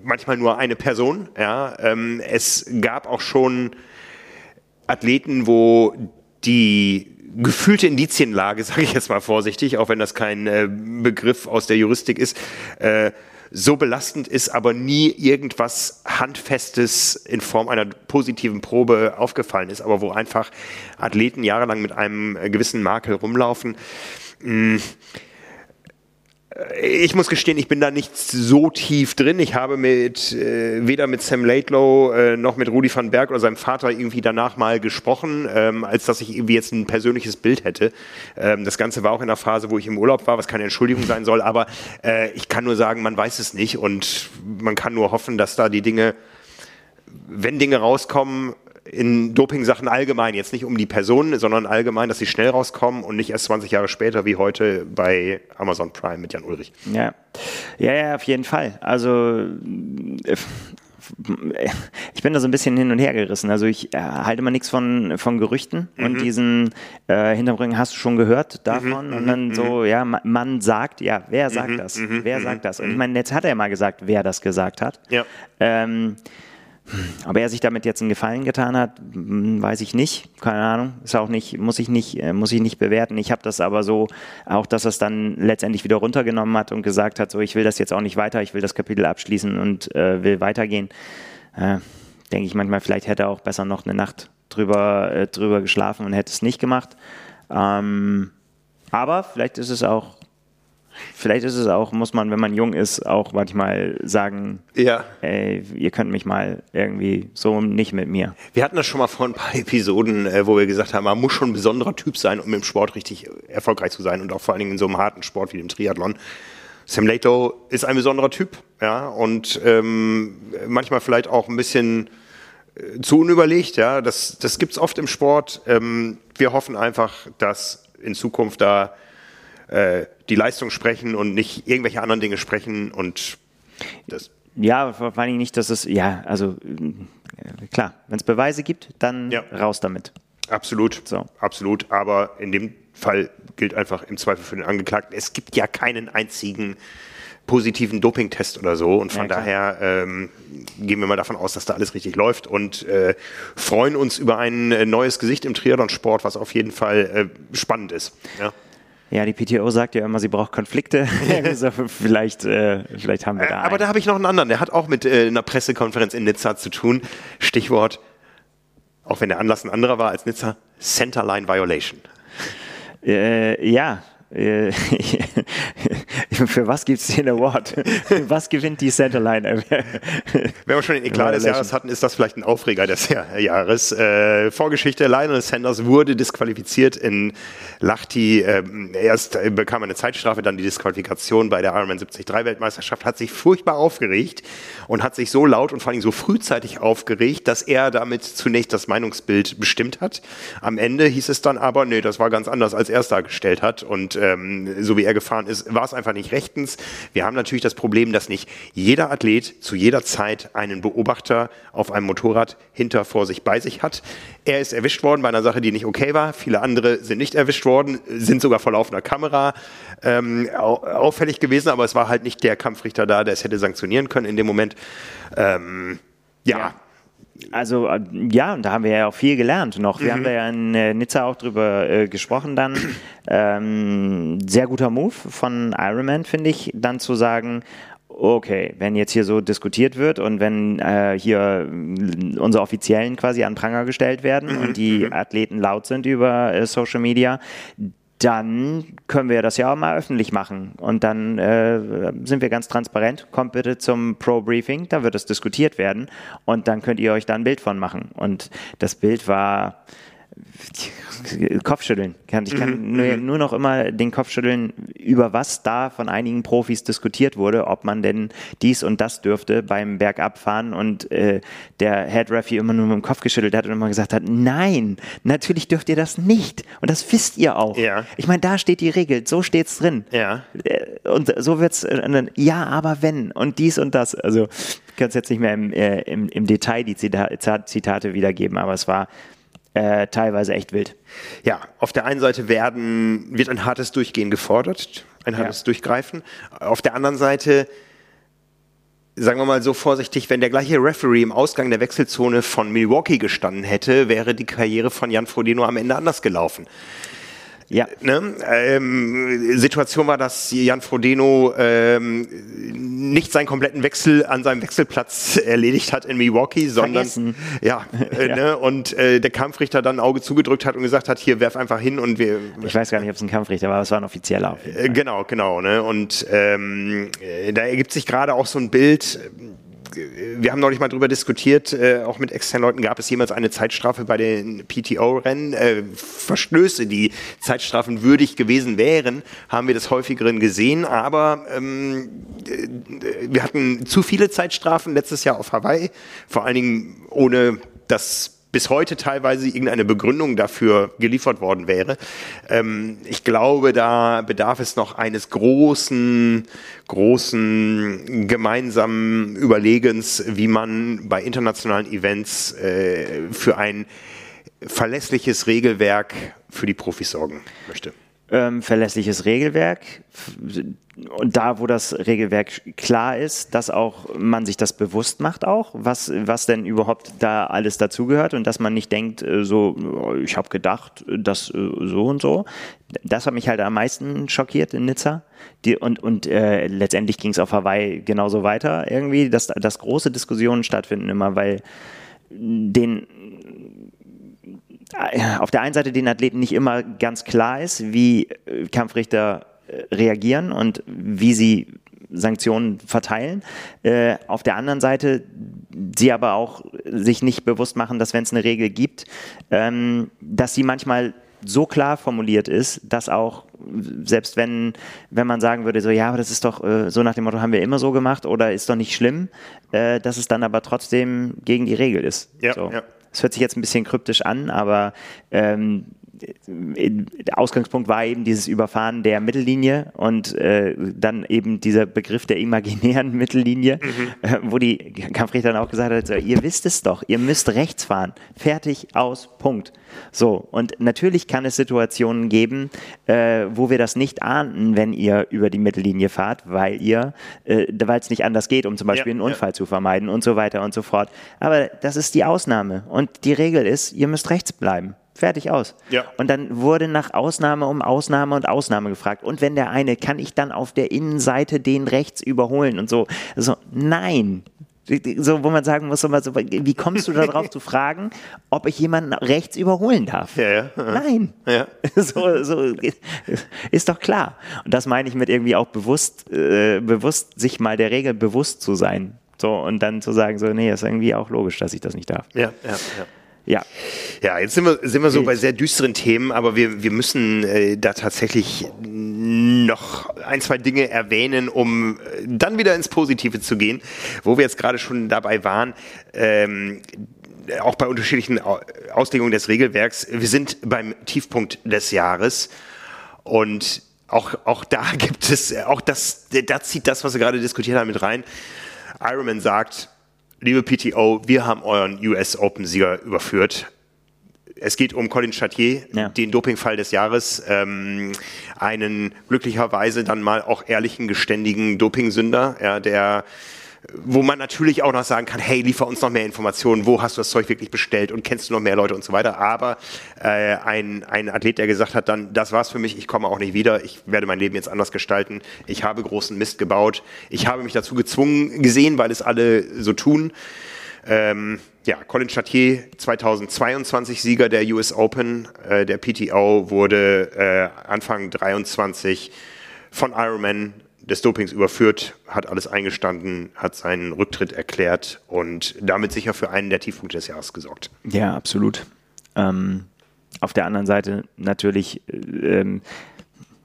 A: manchmal nur eine Person. Ja. Ähm, es gab auch schon Athleten, wo die gefühlte Indizienlage, <laughs> sage ich jetzt mal vorsichtig, auch wenn das kein äh, Begriff aus der Juristik ist, äh, so belastend ist, aber nie irgendwas Handfestes in Form einer positiven Probe aufgefallen ist, aber wo einfach Athleten jahrelang mit einem gewissen Makel rumlaufen. Mh, ich muss gestehen, ich bin da nicht so tief drin. Ich habe mit äh, weder mit Sam Laidlow äh, noch mit Rudi van Berg oder seinem Vater irgendwie danach mal gesprochen, ähm, als dass ich irgendwie jetzt ein persönliches Bild hätte. Ähm, das Ganze war auch in der Phase, wo ich im Urlaub war, was keine Entschuldigung sein soll, aber äh, ich kann nur sagen, man weiß es nicht und man kann nur hoffen, dass da die Dinge, wenn Dinge rauskommen, in Doping-Sachen allgemein, jetzt nicht um die Personen, sondern allgemein, dass sie schnell rauskommen und nicht erst 20 Jahre später wie heute bei Amazon Prime mit Jan Ulrich.
B: Ja, ja, ja auf jeden Fall. Also ich bin da so ein bisschen hin und her gerissen. Also ich äh, halte mal nichts von, von Gerüchten mhm. und diesen äh, Hintergründen hast du schon gehört davon mhm, und dann mhm, so, mhm. ja, man sagt, ja, wer sagt mhm, das? Mhm, wer sagt das? Und ich meine, jetzt hat er mal gesagt, wer das gesagt hat. Ja. Ähm, ob er sich damit jetzt einen Gefallen getan hat, hm, weiß ich nicht. Keine Ahnung. Ist auch nicht, muss ich nicht, äh, muss ich nicht bewerten. Ich habe das aber so, auch dass er es dann letztendlich wieder runtergenommen hat und gesagt hat, so ich will das jetzt auch nicht weiter, ich will das Kapitel abschließen und äh, will weitergehen. Äh, Denke ich manchmal, vielleicht hätte er auch besser noch eine Nacht drüber, äh, drüber geschlafen und hätte es nicht gemacht. Ähm, aber vielleicht ist es auch Vielleicht ist es auch, muss man, wenn man jung ist, auch manchmal sagen, ja. ey, ihr könnt mich mal irgendwie so nicht mit mir.
A: Wir hatten das schon mal vor ein paar Episoden, äh, wo wir gesagt haben, man muss schon ein besonderer Typ sein, um im Sport richtig erfolgreich zu sein und auch vor allen Dingen in so einem harten Sport wie dem Triathlon. Sam Lato ist ein besonderer Typ, ja, und ähm, manchmal vielleicht auch ein bisschen äh, zu unüberlegt, ja. Das, das gibt es oft im Sport. Ähm, wir hoffen einfach, dass in Zukunft da äh, die Leistung sprechen und nicht irgendwelche anderen Dinge sprechen und
B: das. Ja, vor allen Dingen nicht, dass es, ja, also äh, klar, wenn es Beweise gibt, dann ja. raus damit.
A: Absolut, so. absolut. Aber in dem Fall gilt einfach im Zweifel für den Angeklagten, es gibt ja keinen einzigen positiven Dopingtest oder so. Und von ja, daher ähm, gehen wir mal davon aus, dass da alles richtig läuft und äh, freuen uns über ein äh, neues Gesicht im Triathlon-Sport, was auf jeden Fall äh, spannend ist. Ja.
B: Ja, die PTO sagt ja immer, sie braucht Konflikte. <laughs> <laughs> vielleicht, äh, vielleicht haben wir da.
A: Äh, aber einen. da habe ich noch einen anderen, der hat auch mit äh, einer Pressekonferenz in Nizza zu tun. Stichwort, auch wenn der Anlass ein anderer war als Nizza, Centerline Violation.
B: Äh, ja, äh, <laughs> <laughs> für was gibt es den Award? <laughs> was gewinnt die Centerline?
A: Wenn wir schon den Eklat des Jahres hatten, ist das vielleicht ein Aufreger des Jahres. Äh, Vorgeschichte, Lionel Sanders wurde disqualifiziert in Lachti. Äh, erst bekam er eine Zeitstrafe, dann die Disqualifikation bei der Ironman 73 Weltmeisterschaft, hat sich furchtbar aufgeregt und hat sich so laut und vor allem so frühzeitig aufgeregt, dass er damit zunächst das Meinungsbild bestimmt hat. Am Ende hieß es dann aber, nee, das war ganz anders, als er es dargestellt hat und ähm, so wie er gefahren ist, war es einfach nicht rechtens. Wir haben natürlich das Problem, dass nicht jeder Athlet zu jeder Zeit einen Beobachter auf einem Motorrad hinter vor sich bei sich hat. Er ist erwischt worden bei einer Sache, die nicht okay war. Viele andere sind nicht erwischt worden, sind sogar vor laufender Kamera ähm, auffällig gewesen, aber es war halt nicht der Kampfrichter da, der es hätte sanktionieren können in dem Moment. Ähm, ja. ja.
B: Also äh, ja, und da haben wir ja auch viel gelernt noch. Wir mhm. haben da ja in äh, Nizza auch drüber äh, gesprochen dann. Ähm, sehr guter Move von Ironman, finde ich, dann zu sagen, okay, wenn jetzt hier so diskutiert wird und wenn äh, hier unsere Offiziellen quasi an Pranger gestellt werden mhm. und die mhm. Athleten laut sind über äh, Social Media, dann können wir das ja auch mal öffentlich machen. Und dann äh, sind wir ganz transparent. Kommt bitte zum Pro-Briefing, da wird es diskutiert werden. Und dann könnt ihr euch da ein Bild von machen. Und das Bild war <laughs> Kopfschütteln. Ich kann mhm, nur, mhm. nur, noch immer den Kopf schütteln, über was da von einigen Profis diskutiert wurde, ob man denn dies und das dürfte beim Bergabfahren und äh, der Head Referee immer nur mit dem Kopf geschüttelt hat und immer gesagt hat, nein, natürlich dürft ihr das nicht. Und das wisst ihr auch. Ja. Ich meine, da steht die Regel, so steht's drin. Ja. Äh, und so wird's, äh, ja, aber wenn und dies und das. Also ich kann es jetzt nicht mehr im, äh, im, im Detail die Zitate wiedergeben, aber es war äh, teilweise echt wild.
A: Ja, auf der einen Seite werden, wird ein hartes Durchgehen gefordert, ein hartes ja. Durchgreifen. Auf der anderen Seite, sagen wir mal so vorsichtig, wenn der gleiche Referee im Ausgang der Wechselzone von Milwaukee gestanden hätte, wäre die Karriere von Jan Frodeno am Ende anders gelaufen.
B: Ja.
A: Ne? Ähm, Situation war, dass Jan Frodeno ähm, nicht seinen kompletten Wechsel an seinem Wechselplatz erledigt hat in Milwaukee, sondern
B: Vergessen.
A: ja, <laughs> äh,
B: Ja.
A: Ne? und äh, der Kampfrichter dann ein Auge zugedrückt hat und gesagt hat, hier werf einfach hin und wir
B: Ich weiß gar nicht, ob es ein Kampfrichter war, aber es war ein offizieller.
A: Äh. Genau, genau. Ne? Und ähm, äh, da ergibt sich gerade auch so ein Bild. Wir haben neulich mal drüber diskutiert, äh, auch mit externen Leuten, gab es jemals eine Zeitstrafe bei den PTO-Rennen? Äh, Verstöße, die Zeitstrafen würdig gewesen wären, haben wir des häufigeren gesehen, aber ähm, äh, wir hatten zu viele Zeitstrafen letztes Jahr auf Hawaii, vor allen Dingen ohne das bis heute teilweise irgendeine Begründung dafür geliefert worden wäre. Ähm, ich glaube, da bedarf es noch eines großen, großen gemeinsamen Überlegens, wie man bei internationalen Events äh, für ein verlässliches Regelwerk für die Profis sorgen möchte.
B: ähm, verlässliches Regelwerk. Und da, wo das Regelwerk klar ist, dass auch man sich das bewusst macht auch, was, was denn überhaupt da alles dazugehört und dass man nicht denkt, äh, so, oh, ich habe gedacht, das äh, so und so. Das hat mich halt am meisten schockiert in Nizza. Die, und und äh, letztendlich ging es auf Hawaii genauso weiter irgendwie, dass, dass große Diskussionen stattfinden immer, weil den äh, auf der einen Seite den Athleten nicht immer ganz klar ist, wie äh, Kampfrichter äh, reagieren und wie sie Sanktionen verteilen. Äh, auf der anderen Seite sie aber auch sich nicht bewusst machen, dass wenn es eine Regel gibt, ähm, dass sie manchmal so klar formuliert ist, dass auch selbst wenn wenn man sagen würde so ja, aber das ist doch äh, so nach dem Motto haben wir immer so gemacht oder ist doch nicht schlimm, äh, dass es dann aber trotzdem gegen die Regel ist.
A: Ja,
B: so.
A: ja.
B: Es hört sich jetzt ein bisschen kryptisch an, aber ähm, der Ausgangspunkt war eben dieses Überfahren der Mittellinie und äh, dann eben dieser Begriff der imaginären <laughs> Mittellinie, äh, wo die Kampfrichter dann auch gesagt hat, so, ihr wisst es doch, ihr müsst rechts fahren, fertig, aus, Punkt. So, und natürlich kann es Situationen geben, äh, wo wir das nicht ahnten, wenn ihr über die Mittellinie fahrt, weil ihr, äh, weil es nicht anders geht, um zum Beispiel
A: Ja,
B: einen
A: ja.
B: Unfall zu vermeiden und so weiter und so fort. Aber das ist die Ausnahme und die Regel ist, ihr müsst rechts bleiben. Fertig aus.
A: Ja.
B: Und dann wurde nach Ausnahme um Ausnahme und Ausnahme gefragt. Und wenn der eine, kann ich dann auf der Innenseite den rechts überholen und so. So, nein. So, wo man sagen muss, so, wie kommst du darauf <laughs> zu fragen, ob ich jemanden rechts überholen darf?
A: Ja, ja.
B: Nein.
A: Ja. <laughs>
B: So, so ist doch klar. Und das meine ich mit irgendwie auch bewusst, äh, bewusst sich mal der Regel bewusst zu sein. So, und dann zu sagen, so, nee, ist irgendwie auch logisch, dass ich das nicht darf.
A: Ja, ja, ja.
B: Ja.
A: Ja, jetzt sind wir, sind wir so
B: Wild.
A: bei sehr düsteren Themen, aber wir, wir müssen äh, da tatsächlich noch ein, zwei Dinge erwähnen, um äh, dann wieder ins Positive zu gehen, wo wir jetzt gerade schon dabei waren. Ähm, auch bei unterschiedlichen Au- Auslegungen des Regelwerks. Wir sind beim Tiefpunkt des Jahres und auch, auch da <laughs> gibt es, auch das, da zieht das, was wir gerade diskutiert haben, mit rein. Ironman sagt, liebe PTO, wir haben euren US Open-Sieger überführt. Es geht um Colin Chartier,
B: Ja.
A: den Dopingfall des Jahres, ähm, einen glücklicherweise dann mal auch ehrlichen, geständigen Dopingsünder, ja, der wo man natürlich auch noch sagen kann, hey, liefer uns noch mehr Informationen, wo hast du das Zeug wirklich bestellt und kennst du noch mehr Leute und so weiter. Aber äh, ein, ein Athlet, der gesagt hat, dann, das war's für mich, ich komme auch nicht wieder, ich werde mein Leben jetzt anders gestalten, ich habe großen Mist gebaut, ich habe mich dazu gezwungen gesehen, weil es alle so tun. Ähm, ja, Colin Chartier, 2022 Sieger der US Open, äh, der PTO wurde äh, Anfang 23 von Ironman des Dopings überführt, hat alles eingestanden, hat seinen Rücktritt erklärt und damit sicher für einen der Tiefpunkte des Jahres gesorgt.
B: Ja, absolut. Ähm, auf der anderen Seite natürlich äh, ähm,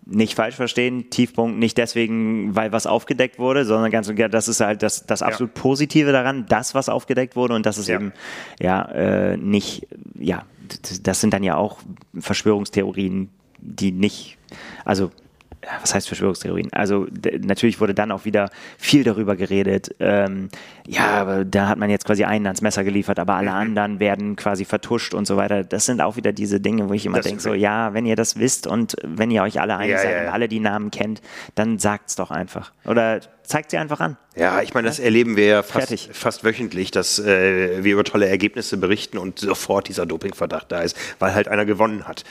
B: nicht falsch verstehen, Tiefpunkt nicht deswegen, weil was aufgedeckt wurde, sondern ganz und gar, das ist halt das, das absolut Positive daran, das, was aufgedeckt wurde und das ist
A: Ja.
B: eben ja äh, nicht, ja, das sind dann ja auch Verschwörungstheorien, die nicht, also ja, was heißt Verschwörungstheorien? Also natürlich wurde dann auch wieder viel darüber geredet. Ähm, ja, aber da hat man jetzt quasi einen ans Messer geliefert, aber alle anderen werden quasi vertuscht und so weiter. Das sind auch wieder diese Dinge, wo ich immer denke, so ja, wenn ihr das wisst und wenn ihr euch alle einig
A: Ja,
B: seid
A: ja,
B: und
A: ja.
B: alle die Namen kennt, dann sagt's doch einfach. Oder zeigt sie einfach an.
A: Ja, ich meine, das erleben wir ja fast, fast wöchentlich, dass äh, wir über tolle Ergebnisse berichten und sofort dieser Dopingverdacht da ist, weil halt einer gewonnen hat.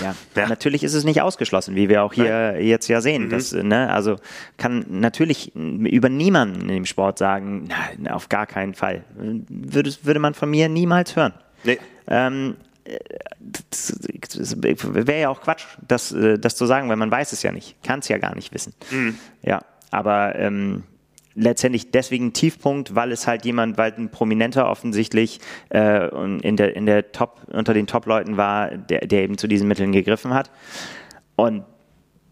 B: Ja. <laughs> ja. natürlich ist es nicht ausgeschlossen, wie wir auch hier Nein. jetzt ja sehen. Mhm. Dass, ne, also kann natürlich über niemanden dem Sport sagen, na, auf gar keinen Fall. Würde, würde man von mir niemals hören. Nee. Ähm, das, das wäre ja auch Quatsch, das, äh, das zu sagen, weil man weiß es ja nicht, kann es ja gar nicht wissen. Mhm. Ja, aber ähm, letztendlich deswegen Tiefpunkt, weil es halt jemand, weil ein Prominenter offensichtlich äh, in der, in der Top, unter den Top-Leuten war, der, der eben zu diesen Mitteln gegriffen hat. Und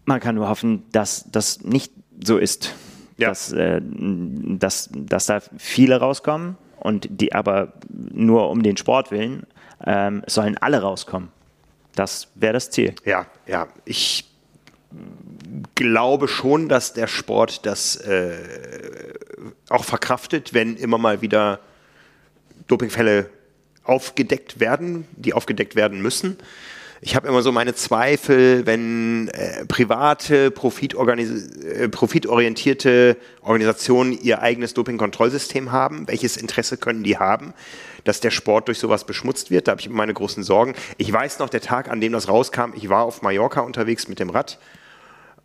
B: man kann nur hoffen, dass das nicht so ist. Ja. Dass, äh, dass, dass da viele rauskommen und die aber nur um den Sport willen ähm, sollen alle rauskommen. Das wäre das Ziel.
A: Ja, ja. Ich glaube schon, dass der Sport das äh, auch verkraftet, wenn immer mal wieder Dopingfälle aufgedeckt werden, die aufgedeckt werden müssen. Ich habe immer so meine Zweifel, wenn äh, private, äh, profitorientierte Organisationen ihr eigenes Dopingkontrollsystem haben. Welches Interesse können die haben, dass der Sport durch sowas beschmutzt wird? Da habe ich meine großen Sorgen. Ich weiß noch, der Tag, an dem das rauskam, ich war auf Mallorca unterwegs mit dem Rad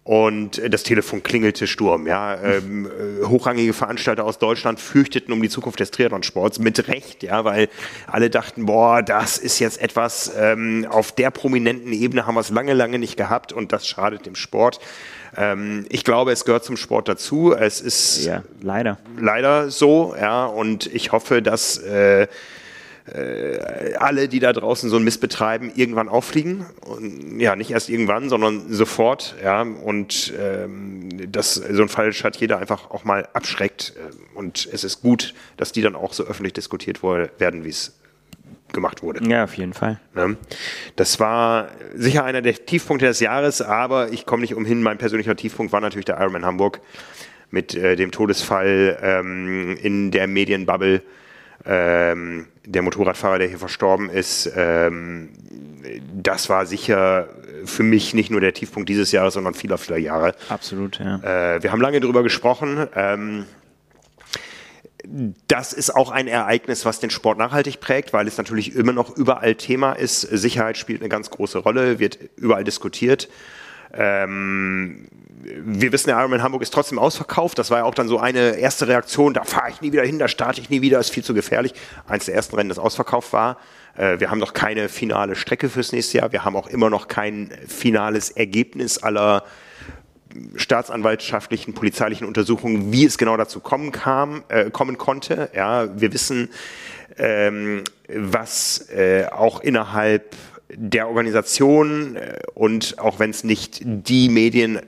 A: und äh, das Telefon klingelte Sturm. Ja, ähm, äh, hochrangige Veranstalter aus Deutschland fürchteten um die Zukunft des Triathlonsports mit Recht, ja, weil alle dachten, boah, das ist jetzt etwas ähm, auf der prominenten Ebene haben wir es lange, lange nicht gehabt und das schadet dem Sport. Ähm, ich glaube, es gehört zum Sport dazu. Es ist
B: ja, leider
A: leider so, ja, und ich hoffe, dass äh, äh, alle, die da draußen so ein Mist betreiben, irgendwann auffliegen. Und, ja, nicht erst irgendwann, sondern sofort. Ja, und ähm, das, so ein Fall hat jeder einfach auch mal abschreckt. Und es ist gut, dass die dann auch so öffentlich diskutiert werden, wie es gemacht wurde.
B: Ja, auf jeden Fall. Ja,
A: das war sicher einer der Tiefpunkte des Jahres, aber ich komme nicht umhin. Mein persönlicher Tiefpunkt war natürlich der Ironman Hamburg mit äh, dem Todesfall ähm, in der Medienbubble ähm, der Motorradfahrer, der hier verstorben ist, ähm, das war sicher für mich nicht nur der Tiefpunkt dieses Jahres, sondern vieler, vieler Jahre.
B: Absolut, ja.
A: Äh, wir haben lange darüber gesprochen. Ähm, das ist auch ein Ereignis, was den Sport nachhaltig prägt, weil es natürlich immer noch überall Thema ist. Sicherheit spielt eine ganz große Rolle, wird überall diskutiert. Ähm, wir wissen, der Ironman Hamburg ist trotzdem ausverkauft. Das war ja auch dann so eine erste Reaktion. Da fahre ich nie wieder hin, da starte ich nie wieder, ist viel zu gefährlich. Eins der ersten Rennen, das ausverkauft war. Äh, wir haben noch keine finale Strecke fürs nächste Jahr. Wir haben auch immer noch kein finales Ergebnis aller staatsanwaltschaftlichen, polizeilichen Untersuchungen, wie es genau dazu kommen kam, äh, kommen konnte. Ja, wir wissen, ähm, was äh, auch innerhalb der Organisation äh, und auch wenn es nicht die Medien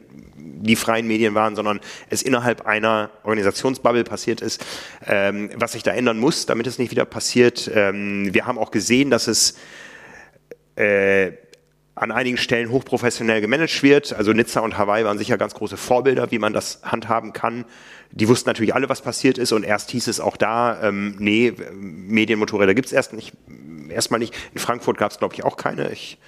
A: die freien Medien waren, sondern es innerhalb einer Organisationsbubble passiert ist, ähm, was sich da ändern muss, damit es nicht wieder passiert. Ähm, wir haben auch gesehen, dass es äh, an einigen Stellen hochprofessionell gemanagt wird. Also Nizza und Hawaii waren sicher ganz große Vorbilder, wie man das handhaben kann. Die wussten natürlich alle, was passiert ist und erst hieß es auch da, ähm, nee, Medienmotorräder gibt es erst nicht, erstmal nicht. In Frankfurt gab es, glaube ich, auch keine. Ich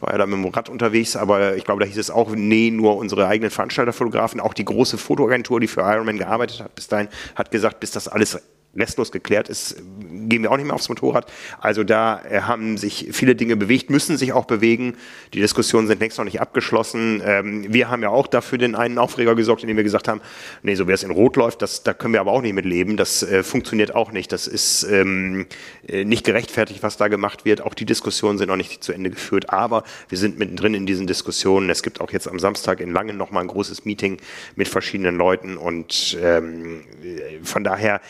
A: war ja da mit dem Rad unterwegs, aber ich glaube, da hieß es auch, nee, nur unsere eigenen Veranstalterfotografen, auch die große Fotoagentur, die für Ironman gearbeitet hat bis dahin, hat gesagt, bis das alles restlos geklärt ist, gehen wir auch nicht mehr aufs Motorrad. Also da äh, haben sich viele Dinge bewegt, müssen sich auch bewegen. Die Diskussionen sind längst noch nicht abgeschlossen. Ähm, wir haben ja auch dafür den einen Aufreger gesorgt, indem wir gesagt haben, nee, so wie es in Rot läuft, das, da können wir aber auch nicht mit leben. Das äh, funktioniert auch nicht. Das ist ähm, äh, nicht gerechtfertigt, was da gemacht wird. Auch die Diskussionen sind noch nicht zu Ende geführt. Aber wir sind mittendrin in diesen Diskussionen. Es gibt auch jetzt am Samstag in Langen nochmal ein großes Meeting mit verschiedenen Leuten und ähm, von daher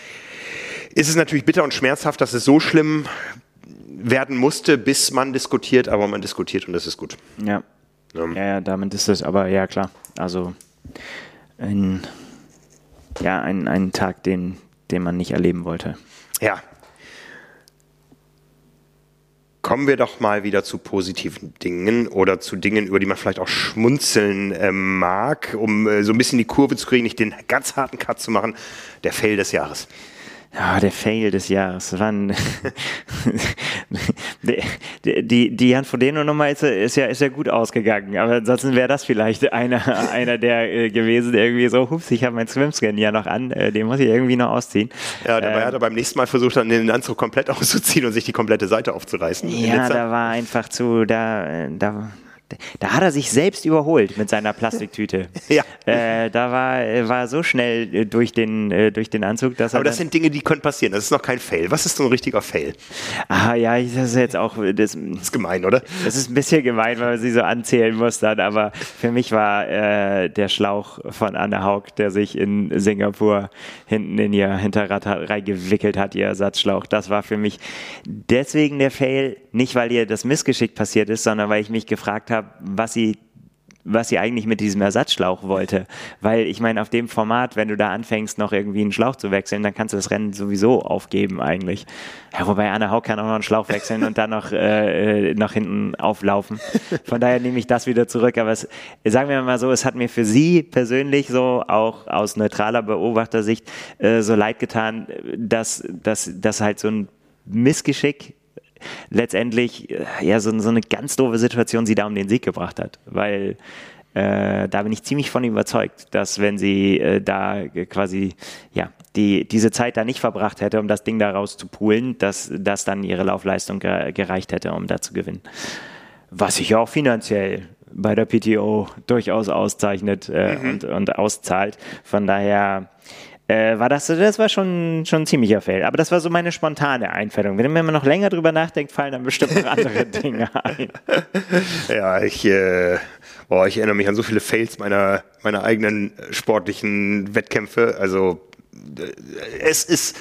A: ist es natürlich bitter und schmerzhaft, dass es so schlimm werden musste, bis man diskutiert, aber man diskutiert und das ist gut.
B: Ja. Ja, ja, damit ist es, aber ja klar. Also ein, ja, ein, ein Tag, den, den man nicht erleben wollte.
A: Ja. Kommen wir doch mal wieder zu positiven Dingen oder zu Dingen, über die man vielleicht auch schmunzeln äh, mag, um äh, so ein bisschen die Kurve zu kriegen, nicht den ganz harten Cut zu machen. Der Fail des Jahres.
B: Ja, der Fail des Jahres. Wann? <laughs> die, die, die Jan Frodeno-Nummer ist, ist, ja, ist ja gut ausgegangen, aber ansonsten wäre das vielleicht einer, <laughs> einer der äh, gewesen, irgendwie so, hups, ich habe mein Swimscan ja noch an, äh, den muss ich irgendwie noch ausziehen.
A: Ja, dabei ähm, hat er beim nächsten Mal versucht, dann den Anzug komplett <laughs> auszuziehen und sich die komplette Seite aufzureißen.
B: Ja, da war einfach zu, da, da da hat er sich selbst überholt mit seiner Plastiktüte. <laughs>
A: Ja.
B: Äh, da war, war so schnell äh, durch den, äh, durch den Anzug, dass
A: Aber
B: er.
A: das sind Dinge, die können passieren. Das ist noch kein Fail. Was ist so ein richtiger Fail?
B: ah, ja, das ist jetzt auch. Das,
A: Das ist gemein, oder?
B: das ist ein bisschen gemein, weil man sie so anzählen muss dann, aber für mich war äh, der Schlauch von Anne Haug, der sich in Singapur hinten in ihr Hinterrad reingewickelt hat, ihr Ersatzschlauch. Das war für mich deswegen der Fail, nicht weil ihr das Missgeschick passiert ist, sondern weil ich mich gefragt habe, was sie was sie eigentlich mit diesem Ersatzschlauch wollte. Weil ich meine, auf dem Format, wenn du da anfängst, noch irgendwie einen Schlauch zu wechseln, dann kannst du das Rennen sowieso aufgeben eigentlich. Ja, wobei Anna Haug kann auch noch einen Schlauch wechseln und dann noch <laughs> äh, nach hinten auflaufen. Von daher nehme ich das wieder zurück. Aber es, sagen wir mal so, es hat mir für sie persönlich so, auch aus neutraler Beobachtersicht, äh, so leid getan, dass, dass, dass halt so ein Missgeschick letztendlich äh, ja so, so eine ganz doofe Situation sie da um den Sieg gebracht hat, weil äh, da bin ich ziemlich von überzeugt, dass wenn sie äh, da quasi ja die diese Zeit da nicht verbracht hätte, um das Ding da rauszupulen, dass das dann ihre Laufleistung ge gereicht hätte, um da zu gewinnen. Was sich ja auch finanziell bei der PTO durchaus auszeichnet äh, und, und auszahlt. Von daher äh, war das, das war schon, schon ein ziemlicher Fail. Aber das war so meine spontane Einfällung. Wenn man noch länger drüber nachdenkt, fallen dann bestimmt noch andere <laughs> Dinge ein.
A: Ja, ich, äh, boah, ich erinnere mich an so viele Fails meiner, meiner eigenen sportlichen Wettkämpfe. Also äh, es ist,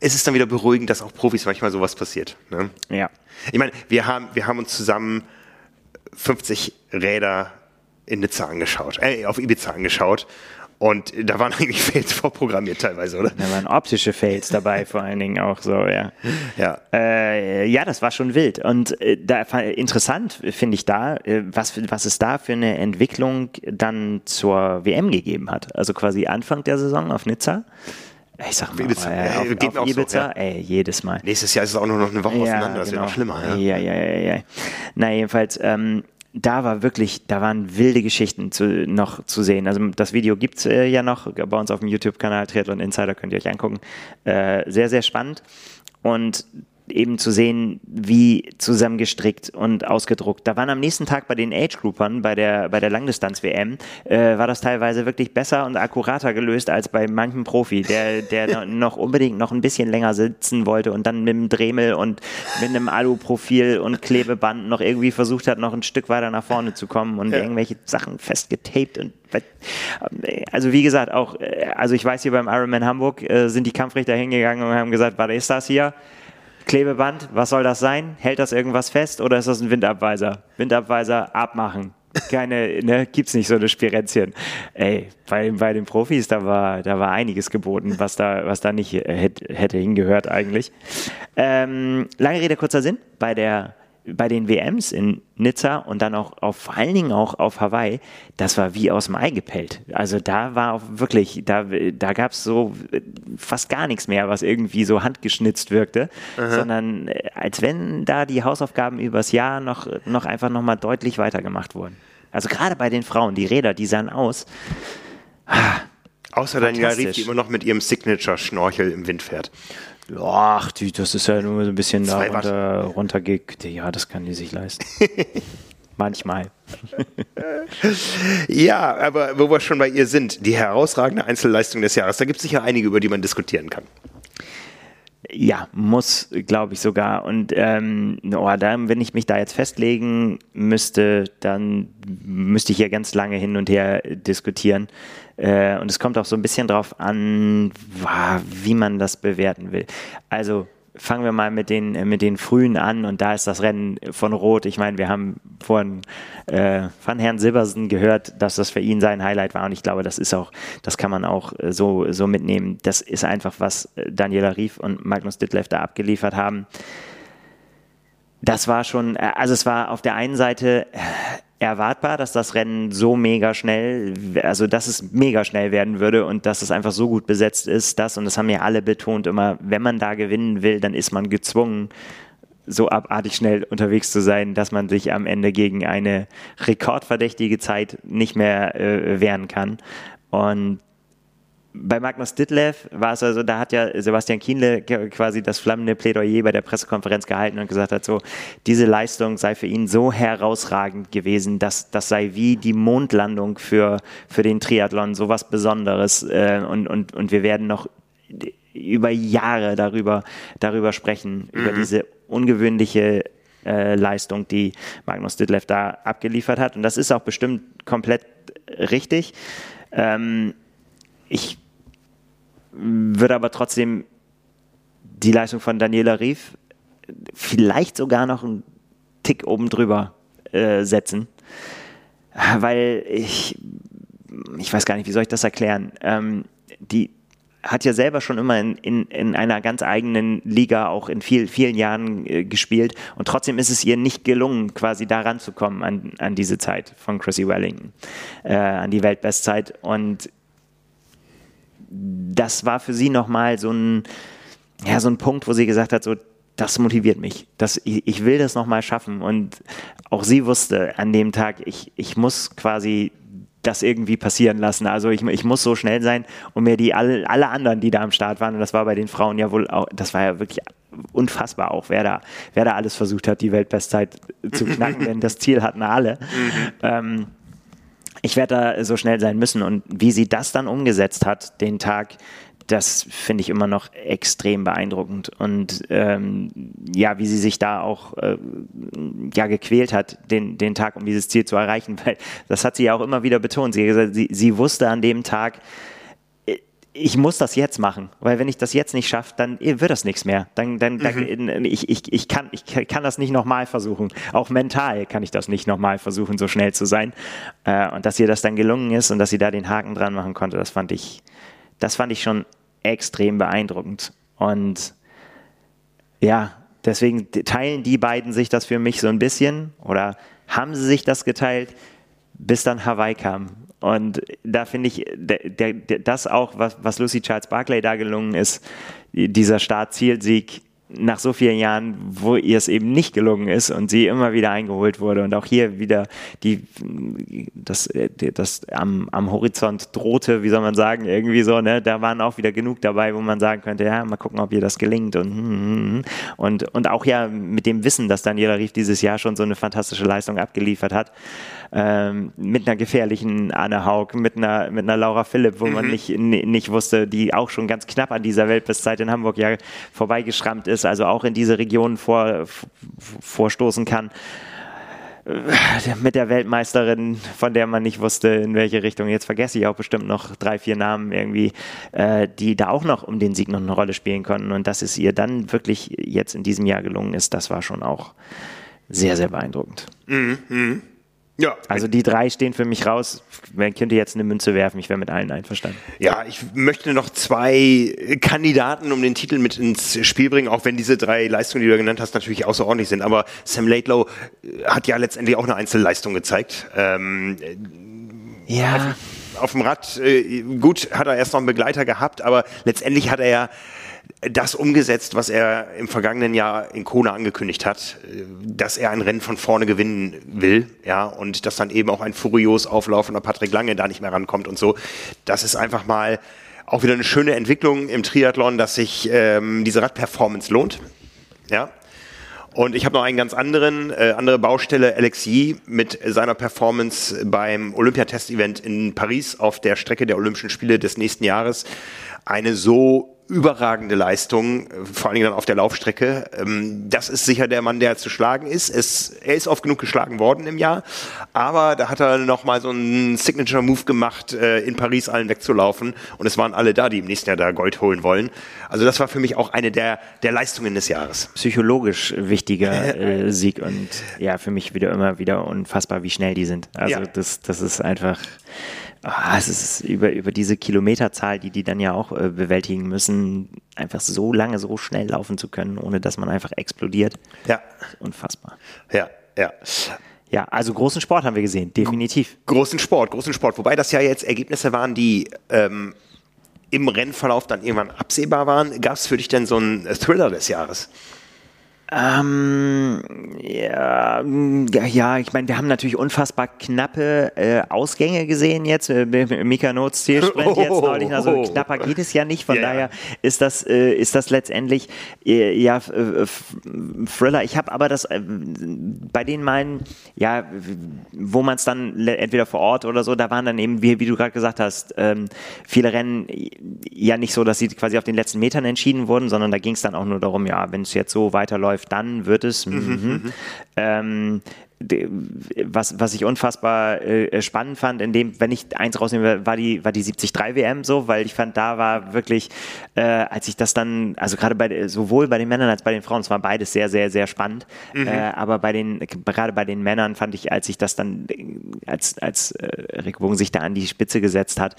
A: es ist dann wieder beruhigend, dass auch Profis manchmal sowas passiert. Ne?
B: Ja.
A: Ich meine, wir haben, wir haben uns zusammen 50 Räder in Nizza angeschaut, äh, auf Ibiza angeschaut. Und da waren <laughs> eigentlich Fails vorprogrammiert teilweise, oder?
B: Da waren optische Fails dabei, vor allen Dingen auch so, ja.
A: Ja.
B: Äh, ja, das war schon wild. Und äh, da, interessant finde ich da, äh, was, was es da für eine Entwicklung dann zur WM gegeben hat. Also quasi Anfang der Saison auf Nizza. Ich sag mal,
A: Ibiza.
B: äh,
A: Ja,
B: auf,
A: geht
B: auf
A: auch so,
B: Ibiza,
A: ja.
B: ey, jedes Mal.
A: Nächstes Jahr ist es auch nur noch eine Woche auseinander. Das wird noch schlimmer. Ja?
B: Ja, ja, ja, ja. Na, jedenfalls, ähm, da war wirklich, da waren wilde Geschichten zu, noch zu sehen. Also das Video gibt's äh, ja noch bei uns auf dem YouTube-Kanal Triathlon Insider, könnt ihr euch angucken. Äh, sehr, sehr spannend. Und eben zu sehen, wie zusammengestrickt und ausgedruckt. Da waren am nächsten Tag bei den Age-Groupern, bei der, bei der Langdistanz-WM, äh, war das teilweise wirklich besser und akkurater gelöst als bei manchem Profi, der, der <laughs> noch unbedingt noch ein bisschen länger sitzen wollte und dann mit einem Dremel und mit einem Alu-Profil und Klebeband noch irgendwie versucht hat, noch ein Stück weiter nach vorne zu kommen und
A: Ja.
B: irgendwelche Sachen festgetaped und also wie gesagt, auch, äh, also ich weiß hier beim Ironman Hamburg äh, sind die Kampfrichter hingegangen und haben gesagt, was ist das hier? Klebeband, was soll das sein? Hält das irgendwas fest oder ist das ein Windabweiser? Windabweiser abmachen. Keine, ne, gibt's nicht so eine Spirenzchen. Ey, bei, bei den Profis, da war, da war einiges geboten, was da, was da nicht hätte, hätte hingehört eigentlich. Ähm, lange Rede, kurzer Sinn. Bei der, bei den WMs in Nizza und dann auch auf, vor allen Dingen auch auf Hawaii, das war wie aus dem Ei gepellt. Also da war auch wirklich, da, da gab es so äh, fast gar nichts mehr, was irgendwie so handgeschnitzt wirkte, sondern äh, als wenn da die Hausaufgaben übers Jahr noch, noch einfach nochmal deutlich weitergemacht wurden. Also gerade bei den Frauen, die Räder, die sahen aus.
A: Außer Daniela Rief, die immer noch mit ihrem Signature-Schnorchel im Wind fährt.
B: Ach, die, das ist ja nur so ein bisschen da
A: Zwei
B: runter, runtergekickt. Ja, das kann die sich leisten. <laughs> Manchmal. <laughs>
A: Ja, aber wo wir schon bei ihr sind, die herausragende Einzelleistung des Jahres, da gibt es sicher einige, über die man diskutieren kann.
B: Ja, muss, glaube ich sogar. Und ähm, oh, da, wenn ich mich da jetzt festlegen müsste, dann müsste ich ja ganz lange hin und her diskutieren. Äh, und es kommt auch so ein bisschen drauf an, wie man das bewerten will. Also fangen wir mal mit den, mit den Frühen an und da ist das Rennen von Rot. Ich meine, wir haben von, äh, von Herrn Silbersen gehört, dass das für ihn sein Highlight war und ich glaube, das ist auch, das kann man auch äh, so, so mitnehmen. Das ist einfach, was äh, Daniela Rief und Magnus Ditlev da abgeliefert haben. Das war schon, äh, also es war auf der einen Seite äh, erwartbar, dass das Rennen so mega schnell, also dass es mega schnell werden würde und dass es einfach so gut besetzt ist, das und das haben ja alle betont immer, wenn man da gewinnen will, dann ist man gezwungen, so abartig schnell unterwegs zu sein, dass man sich am Ende gegen eine rekordverdächtige Zeit nicht mehr äh, wehren kann. Und bei Magnus Ditlev war es also, da hat ja Sebastian Kienle quasi das flammende Plädoyer bei der Pressekonferenz gehalten und gesagt hat, so, diese Leistung sei für ihn so herausragend gewesen, dass das sei wie die Mondlandung für, für den Triathlon, sowas Besonderes äh, und, und, und wir werden noch über Jahre darüber, darüber sprechen, mhm. über diese ungewöhnliche äh, Leistung, die Magnus Ditlev da abgeliefert hat. Und das ist auch bestimmt komplett richtig. Ähm, ich würde aber trotzdem die Leistung von Daniela Rief vielleicht sogar noch einen Tick oben drüber äh, setzen, weil ich, ich weiß gar nicht, wie soll ich das erklären. Ähm, die hat ja selber schon immer in, in, in einer ganz eigenen Liga auch in viel, vielen Jahren äh, gespielt. Und trotzdem ist es ihr nicht gelungen, quasi da ranzukommen an, an diese Zeit von Chrissy Wellington, äh, an die Weltbestzeit. Und das war für sie nochmal so ein, ja, so ein Punkt, wo sie gesagt hat, so, das motiviert mich. Das, ich, ich will das nochmal schaffen. Und auch sie wusste an dem Tag, ich, ich muss quasi das irgendwie passieren lassen. Also ich, ich muss so schnell sein und mir die alle, alle anderen, die da am Start waren, und das war bei den Frauen ja wohl auch, das war ja wirklich unfassbar auch, wer da, wer da alles versucht hat, die Weltbestzeit zu knacken, <laughs> denn das Ziel hatten alle. Mhm. Ähm, ich werde da so schnell sein müssen. Und wie sie das dann umgesetzt hat, den Tag, das finde ich immer noch extrem beeindruckend. Und ähm, ja, wie sie sich da auch äh, ja, gequält hat, den, den Tag, um dieses Ziel zu erreichen, <laughs> weil das hat sie ja auch immer wieder betont. Sie, sie, sie wusste an dem Tag, ich muss das jetzt machen, weil wenn ich das jetzt nicht schaffe, dann wird das nichts mehr. Dann, dann, mhm. ich, ich, ich, kann, ich kann das nicht nochmal versuchen. Auch mental kann ich das nicht nochmal versuchen, so schnell zu sein. Äh, und dass ihr das dann gelungen ist und dass sie da den Haken dran machen konnte, das fand ich, das fand ich schon extrem beeindruckend. Und ja, deswegen teilen die beiden sich das für mich so ein bisschen oder haben sie sich das geteilt, bis dann Hawaii kam. Und da finde ich, der, der, das auch, was, was Lucy Charles Barclay da gelungen ist, dieser Start-Zielsieg nach so vielen Jahren, wo ihr es eben nicht gelungen ist und sie immer wieder eingeholt wurde und auch hier wieder die, das, das am, am Horizont drohte, wie soll man sagen, irgendwie so, ne, da waren auch wieder genug dabei, wo man sagen könnte, ja, mal gucken, ob ihr das gelingt und, hm, hm, hm. und, und auch ja mit dem Wissen, dass Daniela Rief dieses Jahr schon so eine fantastische Leistung abgeliefert hat, ähm, mit einer gefährlichen Anne Haug, mit einer, mit einer Laura Philipp, wo mhm. man nicht, nicht wusste, die auch schon ganz knapp an dieser Weltbestzeit in Hamburg ja vorbeigeschrammt ist, also auch in diese Region vor, vorstoßen kann äh, mit der Weltmeisterin, von der man nicht wusste, in welche Richtung. Jetzt vergesse ich auch bestimmt noch drei, vier Namen irgendwie, äh, die da auch noch um den Sieg noch eine Rolle spielen konnten. Und dass es ihr dann wirklich jetzt in diesem Jahr gelungen ist, das war schon auch sehr, sehr beeindruckend. Mhm. Ja. Also die drei stehen für mich raus. Man könnte jetzt eine Münze werfen, ich wäre mit allen einverstanden.
A: Ja, ich möchte noch zwei Kandidaten um den Titel mit ins Spiel bringen, auch wenn diese drei Leistungen, die du genannt hast, natürlich außerordentlich sind. Aber Sam Laidlow äh, hat ja letztendlich auch eine Einzelleistung gezeigt. Ähm, ja. Auf, auf dem Rad, äh, gut, hat er erst noch einen Begleiter gehabt, aber letztendlich hat er ja das umgesetzt, was er im vergangenen Jahr in Kona angekündigt hat, dass er ein Rennen von vorne gewinnen will, ja, und dass dann eben auch ein furios auflaufender Patrick Lange da nicht mehr rankommt und so. Das ist einfach mal auch wieder eine schöne Entwicklung im Triathlon, dass sich ähm, diese Radperformance lohnt, ja. Und ich habe noch einen ganz anderen, äh, andere Baustelle, Alexis mit seiner Performance beim Olympiatest-Event in Paris auf der Strecke der Olympischen Spiele des nächsten Jahres. Eine so überragende Leistung, äh, vor allen Dingen dann auf der Laufstrecke. Ähm, das ist sicher der Mann, der zu schlagen ist. Es, er ist oft genug geschlagen worden im Jahr, aber da hat er nochmal so einen Signature-Move gemacht, äh, in Paris allen wegzulaufen und es waren alle da, die im nächsten Jahr da Gold holen wollen. Also das war für mich auch eine der, der Leistungen des Jahres.
B: Psychologisch wichtiger <laughs> äh, Sieg und ja, für mich wieder immer wieder unfassbar, wie schnell die sind. Also ja. das, das ist einfach ah, es ist über, über diese Kilometerzahl, die die dann ja auch äh, bewältigen müssen, einfach so lange, so schnell laufen zu können, ohne dass man einfach explodiert.
A: Ja.
B: Unfassbar.
A: Ja, ja.
B: Ja, also großen Sport haben wir gesehen, definitiv.
A: Großen Sport, großen Sport. Wobei das ja jetzt Ergebnisse waren, die ähm, im Rennverlauf dann irgendwann absehbar waren. Gab es für dich denn so einen Thriller des Jahres?
B: Ähm, ja, ja, ich meine, wir haben natürlich unfassbar knappe äh, Ausgänge gesehen jetzt. Äh, Mika Notes Zielsprint oh, <laughs> jetzt neulich. Also knapper geht es ja nicht. Von yeah. daher ist das, äh, ist das letztendlich äh, ja Thriller. Ich habe aber das äh, bei den meinen, ja, wo man es dann entweder vor Ort oder so, da waren dann eben, wie, wie du gerade gesagt hast, ähm, viele Rennen ja nicht so, dass sie quasi auf den letzten Metern entschieden wurden, sondern da ging es dann auch nur darum, ja, wenn es jetzt so weiterläuft, läuft, dann wird es. Mhm, mhm. mhm. Ähm, was, was ich unfassbar äh, spannend fand, in dem, wenn ich eins rausnehme, war die, war die 73 WM so, weil ich fand, da war wirklich, äh, als ich das dann, also gerade bei, sowohl bei den Männern als bei den Frauen, es war beides sehr, sehr, sehr spannend, mhm. äh, aber bei den, gerade bei den Männern fand ich, als ich das dann, als, als äh, Rick Bogen sich da an die Spitze gesetzt hat,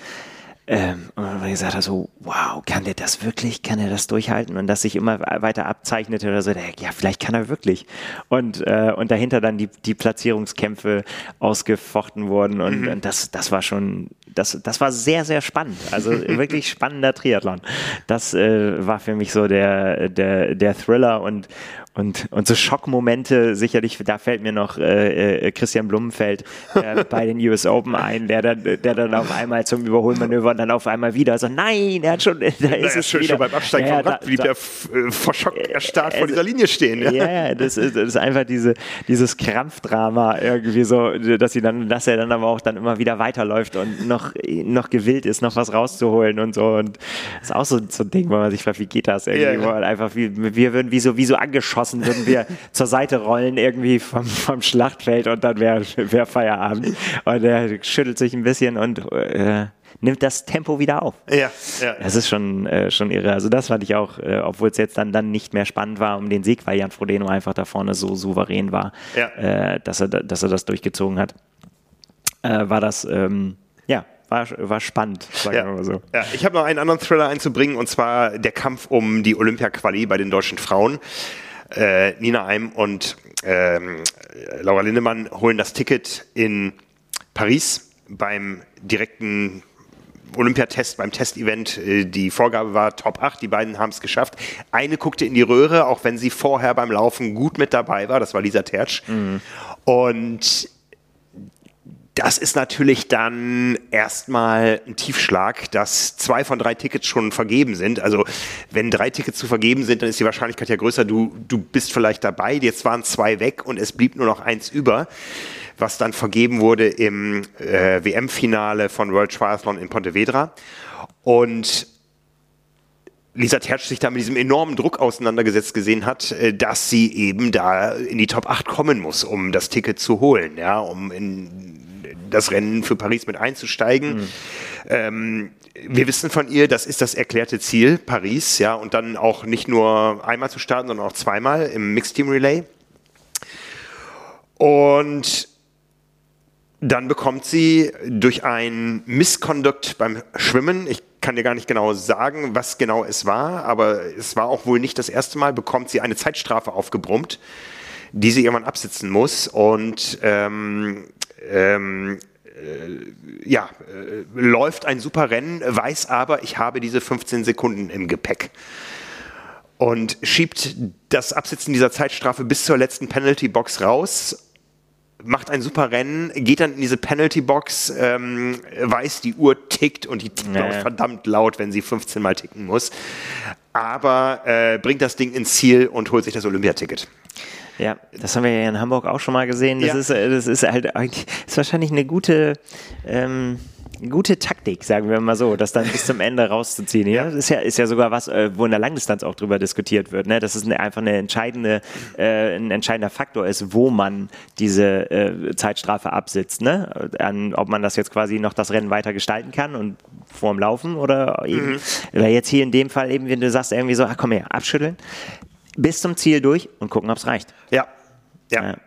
B: ähm, und dann gesagt habe, so, wow, kann der das wirklich? Kann er das durchhalten? Und das sich immer weiter abzeichnete oder so, ja, vielleicht kann er wirklich. Und, äh, und dahinter dann die, die Platzierungskämpfe ausgefochten wurden. Und, mhm. und das, das war schon, das, das war sehr, sehr spannend. Also <laughs> wirklich spannender Triathlon. Das äh, war für mich so der, der, der Thriller und, und, und so Schockmomente, sicherlich, da fällt mir noch äh, äh, Christian Blumenfeld äh, <laughs> bei den US Open ein, der dann, der dann auf einmal zum Überholmanöver und dann auf einmal wieder so, nein, er hat schon, da ist naja, es
A: schon,
B: wieder.
A: schon beim Absteigen ja, vom Rad blieb er äh, vor Schock erstarrt vor dieser Linie stehen.
B: Ja, ja das, ist, das ist einfach diese, dieses Krampfdrama irgendwie so, dass sie dann, dass er dann aber auch dann immer wieder weiterläuft und noch, noch gewillt ist, noch was rauszuholen und so und das ist auch so, so ein Ding, wo man sich fragt, wie geht das irgendwie, ja, ja. einfach wie, wir würden wie so, wie so angeschossen geschossen, würden wir <laughs> zur Seite rollen irgendwie vom, vom Schlachtfeld und dann wäre wär Feierabend. Und er schüttelt sich ein bisschen und äh, nimmt das Tempo wieder auf.
A: Ja, ja.
B: Das ist schon, äh, schon irre. Also das fand ich auch, äh, obwohl es jetzt dann, dann nicht mehr spannend war um den Sieg, weil Jan Frodeno einfach da vorne so souverän war, ja. äh, dass, er, dass er das durchgezogen hat, äh, war das, ähm, ja, war, war spannend, sagen ja. wir mal so.
A: Ja, ich habe noch einen anderen Thriller einzubringen und zwar der Kampf um die Olympia-Quali bei den deutschen Frauen. Äh, Nina Eim und ähm, Laura Lindemann holen das Ticket in Paris beim direkten Olympiatest, beim Testevent. Äh, die Vorgabe war Top 8, die beiden haben es geschafft. Eine guckte in die Röhre, auch wenn sie vorher beim Laufen gut mit dabei war, das war Lisa Tertsch. Mhm. Und das ist natürlich dann erstmal ein Tiefschlag, dass zwei von drei Tickets schon vergeben sind. Also wenn drei Tickets zu vergeben sind, dann ist die Wahrscheinlichkeit ja größer, du, du bist vielleicht dabei. Jetzt waren zwei weg und es blieb nur noch eins über, was dann vergeben wurde im äh, WM-Finale von World Triathlon in Pontevedra. Und Lisa Tertsch sich da mit diesem enormen Druck auseinandergesetzt gesehen hat, äh, dass sie eben da in die Top 8 kommen muss, um das Ticket zu holen, ja, um in das Rennen für Paris mit einzusteigen. Mhm. Ähm, wir wissen von ihr, das ist das erklärte Ziel, Paris, ja, und dann auch nicht nur einmal zu starten, sondern auch zweimal im Mixed Team Relay. Und dann bekommt sie durch ein Misconduct beim Schwimmen, ich kann dir gar nicht genau sagen, was genau es war, aber es war auch wohl nicht das erste Mal, bekommt sie eine Zeitstrafe aufgebrummt, die sie irgendwann absitzen muss. Und ähm, ähm, äh, ja, äh, läuft ein super Rennen, weiß aber, ich habe diese 15 Sekunden im Gepäck und schiebt das Absitzen dieser Zeitstrafe bis zur letzten Penalty Box raus. Macht ein super Rennen, geht dann in diese Penalty Box, ähm, weiß, die Uhr tickt und die tickt auch verdammt laut, wenn sie 15 Mal ticken muss. Aber äh, bringt das Ding ins Ziel und holt sich das Olympiaticket.
B: Ja, das haben wir ja in Hamburg auch schon mal gesehen. Das, ja. ist, äh, das ist halt eigentlich, ist wahrscheinlich eine gute, ähm, gute Taktik, sagen wir mal so, das dann bis zum Ende rauszuziehen. Ja, das ist ja, ist ja sogar was, äh, wo in der Langdistanz auch drüber diskutiert wird, ne? dass es einfach eine entscheidende, äh, ein entscheidender Faktor ist, wo man diese äh, Zeitstrafe absitzt. Ne? An, ob man das jetzt quasi noch das Rennen weiter gestalten kann und vorm Laufen oder eben, mhm. oder jetzt hier in dem Fall eben, wenn du sagst irgendwie so, ach komm her, abschütteln bis zum Ziel durch und gucken, ob es reicht.
A: Ja. ja. ja.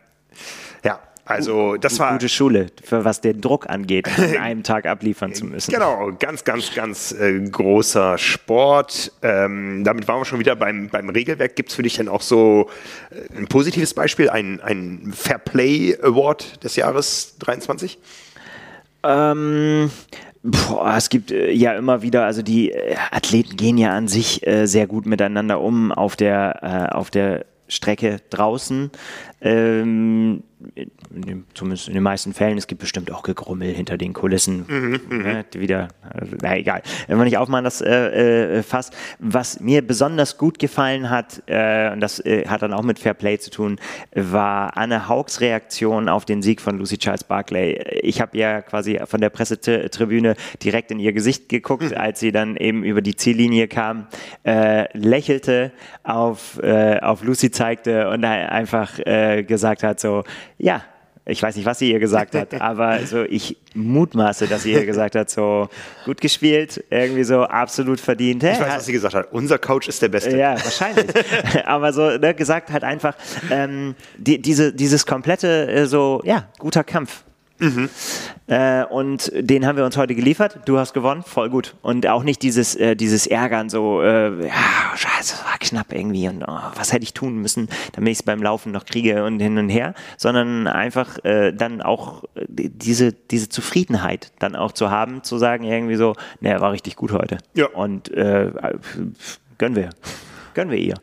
A: Ja. Also das war
B: gute Schule, für was den Druck angeht, an <laughs> einem Tag abliefern zu müssen.
A: Genau, ganz, ganz, ganz äh, großer Sport. Ähm, damit waren wir schon wieder beim, beim Regelwerk. Gibt es für dich denn auch so äh, ein positives Beispiel, ein, ein Fair Play Award des Jahres 23?
B: Ähm, Boah, es gibt äh, ja immer wieder, also die äh, Athleten gehen ja an sich äh, sehr gut miteinander um auf der, äh, auf der Strecke draußen. Ähm, in, zumindest in den meisten Fällen, es gibt bestimmt auch Gegrummel hinter den Kulissen. Mhm, ne, wieder, also, na egal. Wenn wir nicht aufmachen, das äh, äh, Fass. Was mir besonders gut gefallen hat, äh, und das äh, hat dann auch mit Fair Play zu tun, war Anne Haugs Reaktion auf den Sieg von Lucy Charles Barclay. Ich habe ja quasi von der Pressetribüne direkt in ihr Gesicht geguckt, mhm. als sie dann eben über die Ziellinie kam, äh, lächelte, auf, äh, auf Lucy zeigte und einfach gesagt hat, so, ja, ich weiß nicht, was sie ihr gesagt hat, <laughs> aber so ich mutmaße, dass sie ihr gesagt hat, so gut gespielt, irgendwie so absolut verdient.
A: Ich weiß, was sie gesagt hat. Unser Coach ist der Beste.
B: Ja, wahrscheinlich. <laughs> aber so ne, gesagt hat einfach ähm, die, diese, dieses komplette äh, so ja guter Kampf Mhm. Äh, und den haben wir uns heute geliefert. Du hast gewonnen, voll gut. Und auch nicht dieses, äh, dieses Ärgern, so, äh, ja, scheiße, das war knapp irgendwie und oh, was hätte ich tun müssen, damit ich es beim Laufen noch kriege und hin und her, sondern einfach äh, dann auch äh, diese, diese Zufriedenheit dann auch zu haben, zu sagen irgendwie so, ne, war richtig gut heute. Ja. Und äh, gönnen wir, gönnen wir ihr.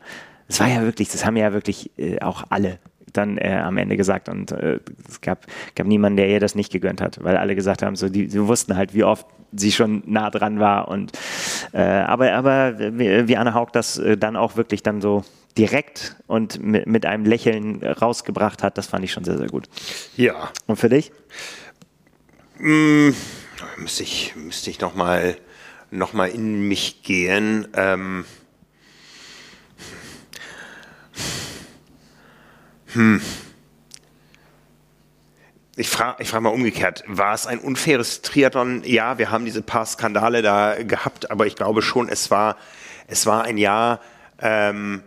B: Das war ja wirklich, das haben ja wirklich auch alle dann äh, am Ende gesagt und äh, es gab, gab niemanden, der ihr das nicht gegönnt hat, weil alle gesagt haben, so die, sie wussten halt, wie oft sie schon nah dran war und äh, aber aber wie, wie Anne Haug das äh, dann auch wirklich dann so direkt und mit, mit einem Lächeln rausgebracht hat, das fand ich schon sehr sehr gut.
A: Ja.
B: Und für dich?
A: Mm, müsste ich müsste ich noch mal noch mal in mich gehen. Ähm Hm. Ich frage ich frag mal umgekehrt, war es ein unfaires Triathlon? Ja, wir haben diese paar Skandale da gehabt, aber ich glaube schon, es war, es war ein Jahr, ähm,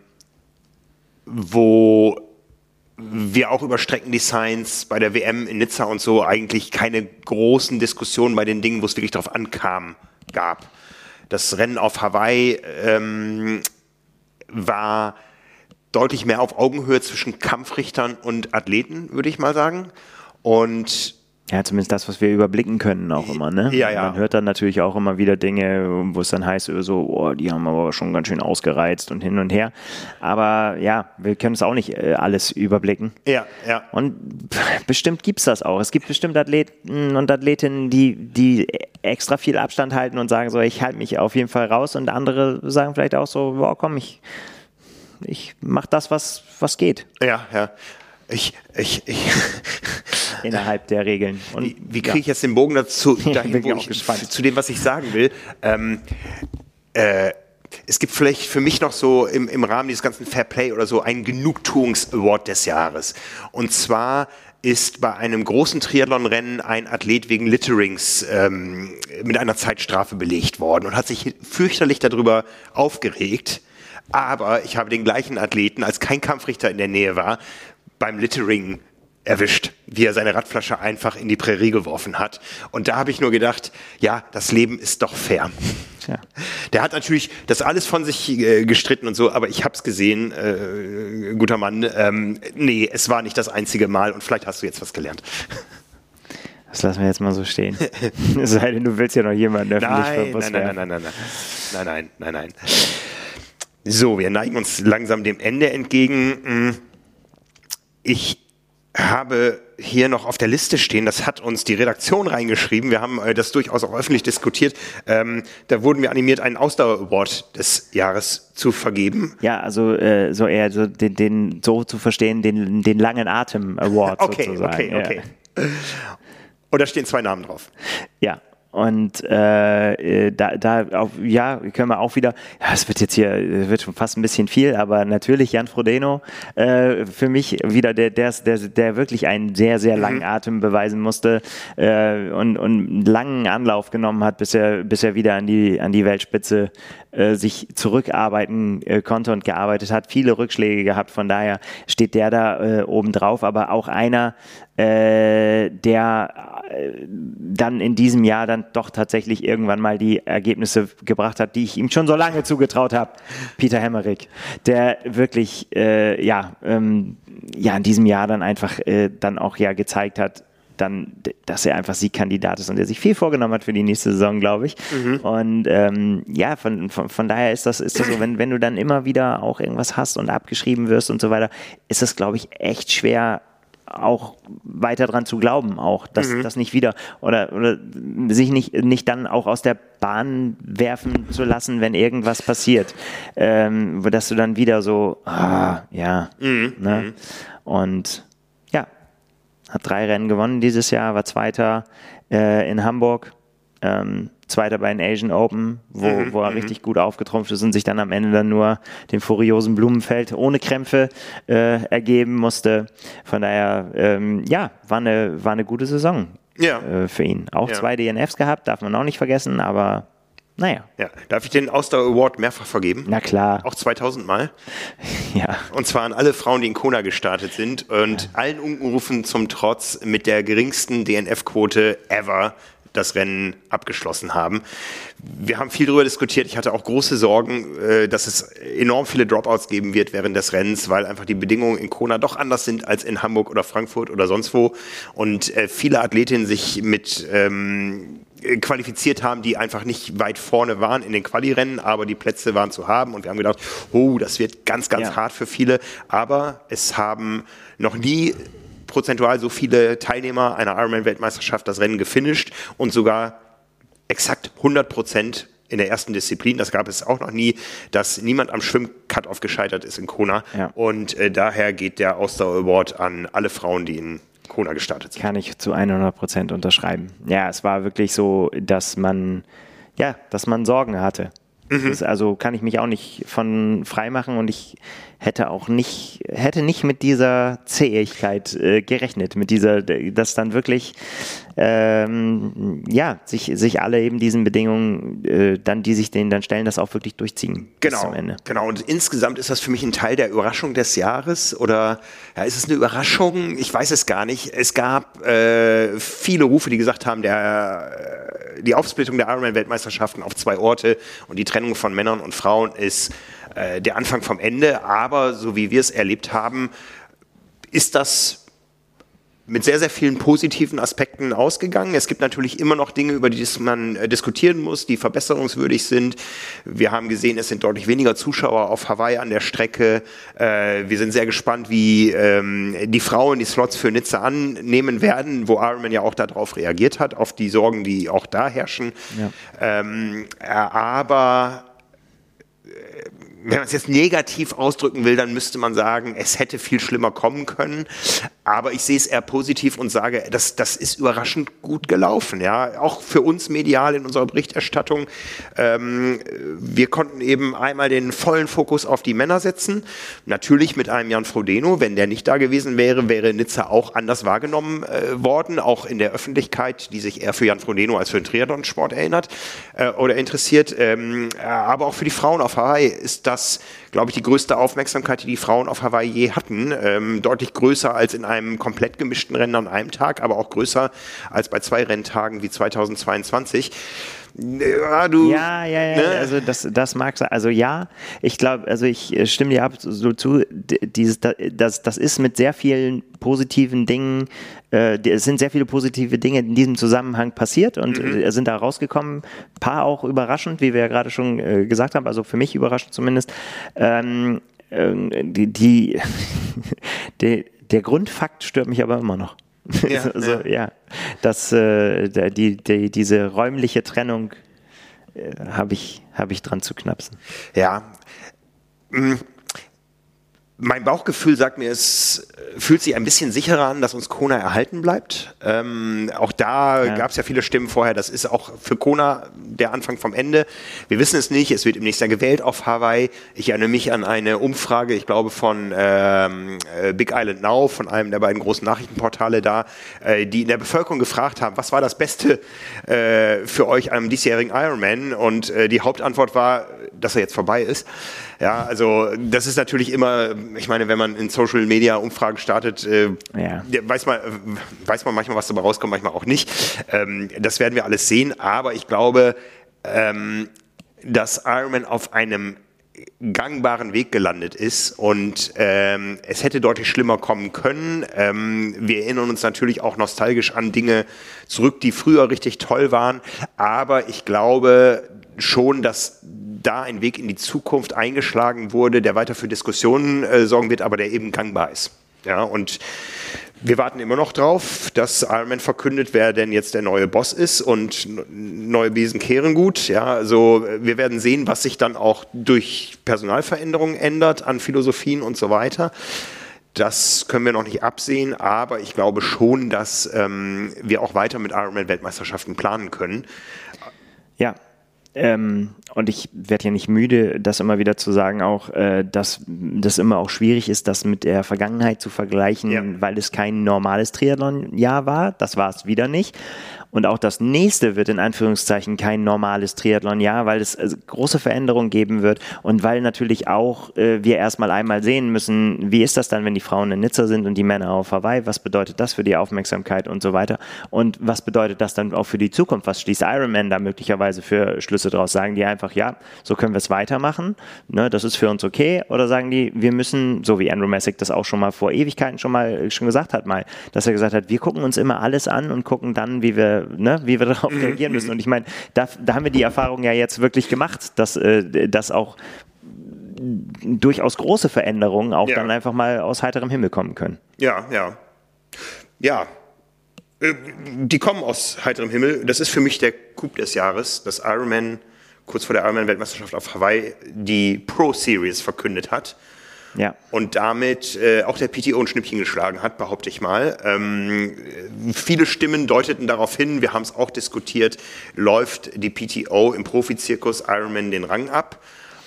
A: wo wir auch über Streckendesigns bei der WM in Nizza und so eigentlich keine großen Diskussionen bei den Dingen, wo es wirklich darauf ankam, gab. Das Rennen auf Hawaii ähm, war deutlich mehr auf Augenhöhe zwischen Kampfrichtern und Athleten, würde ich mal sagen. Und
B: ja, zumindest das, was wir überblicken können auch immer, ne?
A: Ja, ja.
B: Man hört dann natürlich auch immer wieder Dinge, wo es dann heißt, so, oh, die haben aber schon ganz schön ausgereizt und hin und her. Aber ja, wir können es auch nicht äh, alles überblicken.
A: Ja, ja.
B: Und <laughs> bestimmt gibt es das auch. Es gibt bestimmt Athleten und Athletinnen, die, die extra viel Abstand halten und sagen so, ich halte mich auf jeden Fall raus und andere sagen vielleicht auch so, boah, komm, ich ich mache das, was, was geht.
A: Ja, ja. Ich, ich, ich. <laughs>
B: Innerhalb der Regeln.
A: Und, wie, wie kriege ich jetzt den Bogen dazu, dahin, <laughs> ja, ich, ich zu dem, was ich sagen will? Ähm, äh, es gibt vielleicht für mich noch so im, im Rahmen dieses ganzen Fair Play oder so einen Genugtuungs-Award des Jahres. Und zwar ist bei einem großen Triathlon-Rennen ein Athlet wegen Litterings ähm, mit einer Zeitstrafe belegt worden und hat sich fürchterlich darüber aufgeregt aber ich habe den gleichen Athleten, als kein Kampfrichter in der Nähe war, beim Littering erwischt, wie er seine Radflasche einfach in die Prärie geworfen hat. Und da habe ich nur gedacht, ja, das Leben ist doch fair. Ja. Der hat natürlich das alles von sich äh, gestritten und so, aber ich habe es gesehen, äh, guter Mann. Ähm, nee, es war nicht das einzige Mal und vielleicht hast du jetzt was gelernt.
B: Das lassen wir jetzt mal so stehen. <laughs> Es sei denn, du willst ja noch jemanden
A: öffentlich nein, nein, nein, nein, nein, nein, nein, nein, nein, nein. So, wir neigen uns langsam dem Ende entgegen. Hm. Ich habe hier noch auf der Liste stehen, das hat uns die Redaktion reingeschrieben, wir haben äh, das durchaus auch öffentlich diskutiert, ähm, da wurden wir animiert, einen Ausdauer-Award des Jahres zu vergeben.
B: Ja, also äh, so eher so den, den, so zu verstehen, den, den langen Atem-Award <laughs>
A: okay,
B: sozusagen.
A: Okay, okay, okay. Und da stehen zwei Namen drauf.
B: Ja, und äh, da, da auch, ja, können wir auch wieder, ja, es wird jetzt hier, wird schon fast ein bisschen viel, aber natürlich Jan Frodeno äh, für mich wieder der, der, der, der wirklich einen sehr, sehr langen mhm. Atem beweisen musste äh, und, und einen langen Anlauf genommen hat, bis er, bis er wieder an die, an die Weltspitze äh, sich zurückarbeiten äh, konnte und gearbeitet hat. Viele Rückschläge gehabt, von daher steht der da äh, oben drauf, aber auch einer, äh, der äh, dann in diesem Jahr dann doch tatsächlich irgendwann mal die Ergebnisse gebracht hat, die ich ihm schon so lange zugetraut habe. Peter Hemmerich, der wirklich äh, ja ähm, ja in diesem Jahr dann einfach äh, dann auch ja gezeigt hat, dann, dass er einfach Siegkandidat ist und er sich viel vorgenommen hat für die nächste Saison, glaube ich. Mhm. Und ähm, ja, von, von, von daher ist das, ist das so, wenn, wenn du dann immer wieder auch irgendwas hast und abgeschrieben wirst und so weiter, ist das, glaube ich, echt schwer, auch weiter dran zu glauben, auch, dass mhm. das nicht wieder oder, oder sich nicht, nicht dann auch aus der Bahn werfen zu lassen, wenn irgendwas passiert, ähm, dass du dann wieder so, ah, ja, mhm. ne? Mhm. und ja, hat drei Rennen gewonnen dieses Jahr, war Zweiter äh, in Hamburg. Ähm, Zweiter bei den Asian Open, wo, mhm, wo er mhm. richtig gut aufgetrumpft ist und sich dann am Ende dann nur den furiosen Blumenfeld ohne Krämpfe äh, ergeben musste. Von daher, ähm, ja, war eine, war eine gute Saison ja. äh, für ihn. Auch ja. zwei DNFs gehabt, darf man auch nicht vergessen, aber naja.
A: Ja. Darf ich den Ausdauer Award mehrfach vergeben?
B: Na klar.
A: Auch 2000 Mal? <laughs>
B: Ja.
A: Und zwar an alle Frauen, die in Kona gestartet sind und ja. allen Unkenrufen zum Trotz mit der geringsten DNF-Quote ever das Rennen abgeschlossen haben. Wir haben viel darüber diskutiert. Ich hatte auch große Sorgen, äh, dass es enorm viele Dropouts geben wird während des Rennens, weil einfach die Bedingungen in Kona doch anders sind als in Hamburg oder Frankfurt oder sonst wo. Und äh, viele Athletinnen sich mit ähm, qualifiziert haben, die einfach nicht weit vorne waren in den Quali-Rennen, aber die Plätze waren zu haben. Und wir haben gedacht, oh, das wird ganz, ganz ja. hart für viele. Aber es haben noch nie prozentual so viele Teilnehmer einer Ironman-Weltmeisterschaft das Rennen gefinisht und sogar exakt 100 Prozent in der ersten Disziplin. Das gab es auch noch nie, dass niemand am Schwimm-Cut-Off gescheitert ist in Kona. Ja. Und äh, daher geht der Ausdauer Award an alle Frauen, die in Kona gestartet sind.
B: Kann ich zu 100 Prozent unterschreiben. Ja, es war wirklich so, dass man, ja, dass man Sorgen hatte. Mhm. also kann ich mich auch nicht von frei machen und ich hätte auch nicht, hätte nicht mit dieser Zähigkeit äh, gerechnet, mit dieser, dass dann wirklich, ähm, ja, sich, sich alle eben diesen Bedingungen, äh, dann, die sich denen dann stellen, das auch wirklich durchziehen.
A: Genau. Genau. Und insgesamt ist das für mich ein Teil der Überraschung des Jahres oder ja, ist es eine Überraschung? Ich weiß es gar nicht. Es gab äh, viele Rufe, die gesagt haben, der, die Aufsplittung der Ironman-Weltmeisterschaften auf zwei Orte und die Trennung von Männern und Frauen ist äh, der Anfang vom Ende. Aber so wie wir es erlebt haben, ist das mit sehr, sehr vielen positiven Aspekten ausgegangen. Es gibt natürlich immer noch Dinge, über die man äh, diskutieren muss, die verbesserungswürdig sind. Wir haben gesehen, es sind deutlich weniger Zuschauer auf Hawaii an der Strecke. Äh, wir sind sehr gespannt, wie ähm, die Frauen die Slots für Nizza annehmen werden, wo Ironman ja auch darauf reagiert hat, auf die Sorgen, die auch da herrschen. Ja. Ähm, aber wenn man es jetzt negativ ausdrücken will, dann müsste man sagen, es hätte viel schlimmer kommen können. Aber ich sehe es eher positiv und sage, das, das ist überraschend gut gelaufen. Ja, auch für uns medial in unserer Berichterstattung. Ähm, wir konnten eben einmal den vollen Fokus auf die Männer setzen. Natürlich mit einem Jan Frodeno. Wenn der nicht da gewesen wäre, wäre Nizza auch anders wahrgenommen äh, worden. Auch in der Öffentlichkeit, die sich eher für Jan Frodeno als für den Triathlon-Sport erinnert äh, oder interessiert. Ähm, aber auch für die Frauen auf Hawaii ist das das, glaube ich, die größte Aufmerksamkeit, die die Frauen auf Hawaii je hatten. Ähm, deutlich größer als in einem komplett gemischten Rennen an einem Tag, aber auch größer als bei zwei Renntagen wie 2022.
B: Ja, du, ja, ja, ja. Ne? Also das, das mag sein. Also ja, ich glaube, also ich äh, stimme dir ab so zu. Dieses, das, das ist mit sehr vielen positiven Dingen. Äh, es sind sehr viele positive Dinge in diesem Zusammenhang passiert und mhm. Äh, sind da rausgekommen. Ein paar auch überraschend, wie wir ja gerade schon äh, gesagt haben. Also für mich überraschend zumindest. Ähm, äh, die, die, <laughs> die der Grundfakt stört mich aber immer noch. <laughs> Ja, also, ja. ja dass äh, die, die, diese räumliche Trennung äh, habe ich, hab ich dran zu knapsen.
A: Ja. Mein Bauchgefühl sagt mir, es fühlt sich ein bisschen sicherer an, dass uns Kona erhalten bleibt. Ähm, auch da ja. gab es ja viele Stimmen vorher. Das ist auch für Kona der Anfang vom Ende. Wir wissen es nicht. Es wird im nächsten Jahr gewählt auf Hawaii. Ich erinnere mich an eine Umfrage, ich glaube von ähm, äh, Big Island Now, von einem der beiden großen Nachrichtenportale da, äh, die in der Bevölkerung gefragt haben, was war das Beste äh, für euch am diesjährigen Ironman? Und äh, die Hauptantwort war, dass er jetzt vorbei ist. Ja, also das ist natürlich immer, ich meine, wenn man in Social Media Umfragen startet, äh, ja. weiß, man, weiß man manchmal, was dabei rauskommt, manchmal auch nicht. Ähm, das werden wir alles sehen, aber ich glaube, ähm, dass Ironman auf einem gangbaren Weg gelandet ist und ähm, es hätte deutlich schlimmer kommen können. Ähm, wir erinnern uns natürlich auch nostalgisch an Dinge zurück, die früher richtig toll waren, aber ich glaube schon, dass da ein Weg in die Zukunft eingeschlagen wurde, der weiter für Diskussionen äh, sorgen wird, aber der eben gangbar ist. Ja, und wir warten immer noch drauf, dass Iron Man verkündet, wer denn jetzt der neue Boss ist und neue Besen kehren gut. Ja, also wir werden sehen, was sich dann auch durch Personalveränderungen ändert an Philosophien und so weiter. Das können wir noch nicht absehen, aber ich glaube schon, dass ähm, wir auch weiter mit Ironman Weltmeisterschaften planen können.
B: Ja, ähm, und ich werde ja nicht müde, das immer wieder zu sagen, auch, äh, dass das immer auch schwierig ist, das mit der Vergangenheit zu vergleichen, ja. weil es kein normales Triathlon-Jahr war. Das war es wieder nicht. Und auch das nächste wird in Anführungszeichen kein normales Triathlon-Jahr, weil es also große Veränderungen geben wird und weil natürlich auch äh, wir erstmal einmal sehen müssen, wie ist das dann, wenn die Frauen in Nizza sind und die Männer auf Hawaii? Was bedeutet das für die Aufmerksamkeit und so weiter? Und was bedeutet das dann auch für die Zukunft? Was schließt Ironman da möglicherweise für Schlüsse draus? Sagen die einfach, ja, so können wir es weitermachen, ne, das ist für uns okay? Oder sagen die, wir müssen, so wie Andrew Messick das auch schon mal vor Ewigkeiten schon mal schon gesagt hat, mal, dass er gesagt hat, wir gucken uns immer alles an und gucken dann, wie wir ne, wie wir darauf mhm. reagieren müssen. Und ich meine, da, da haben wir die Erfahrung ja jetzt wirklich gemacht, dass äh, das auch durchaus große Veränderungen auch ja. dann einfach mal aus heiterem Himmel kommen können.
A: Ja, ja. Ja. Äh, die kommen aus heiterem Himmel. Das ist für mich der Coup des Jahres, dass Ironman kurz vor der Ironman-Weltmeisterschaft auf Hawaii die Pro Series verkündet hat. Ja. Und damit äh, auch der PTO ein Schnippchen geschlagen hat, behaupte ich mal. Ähm, viele Stimmen deuteten darauf hin, wir haben es auch diskutiert, läuft die PTO im Profizirkus Ironman den Rang ab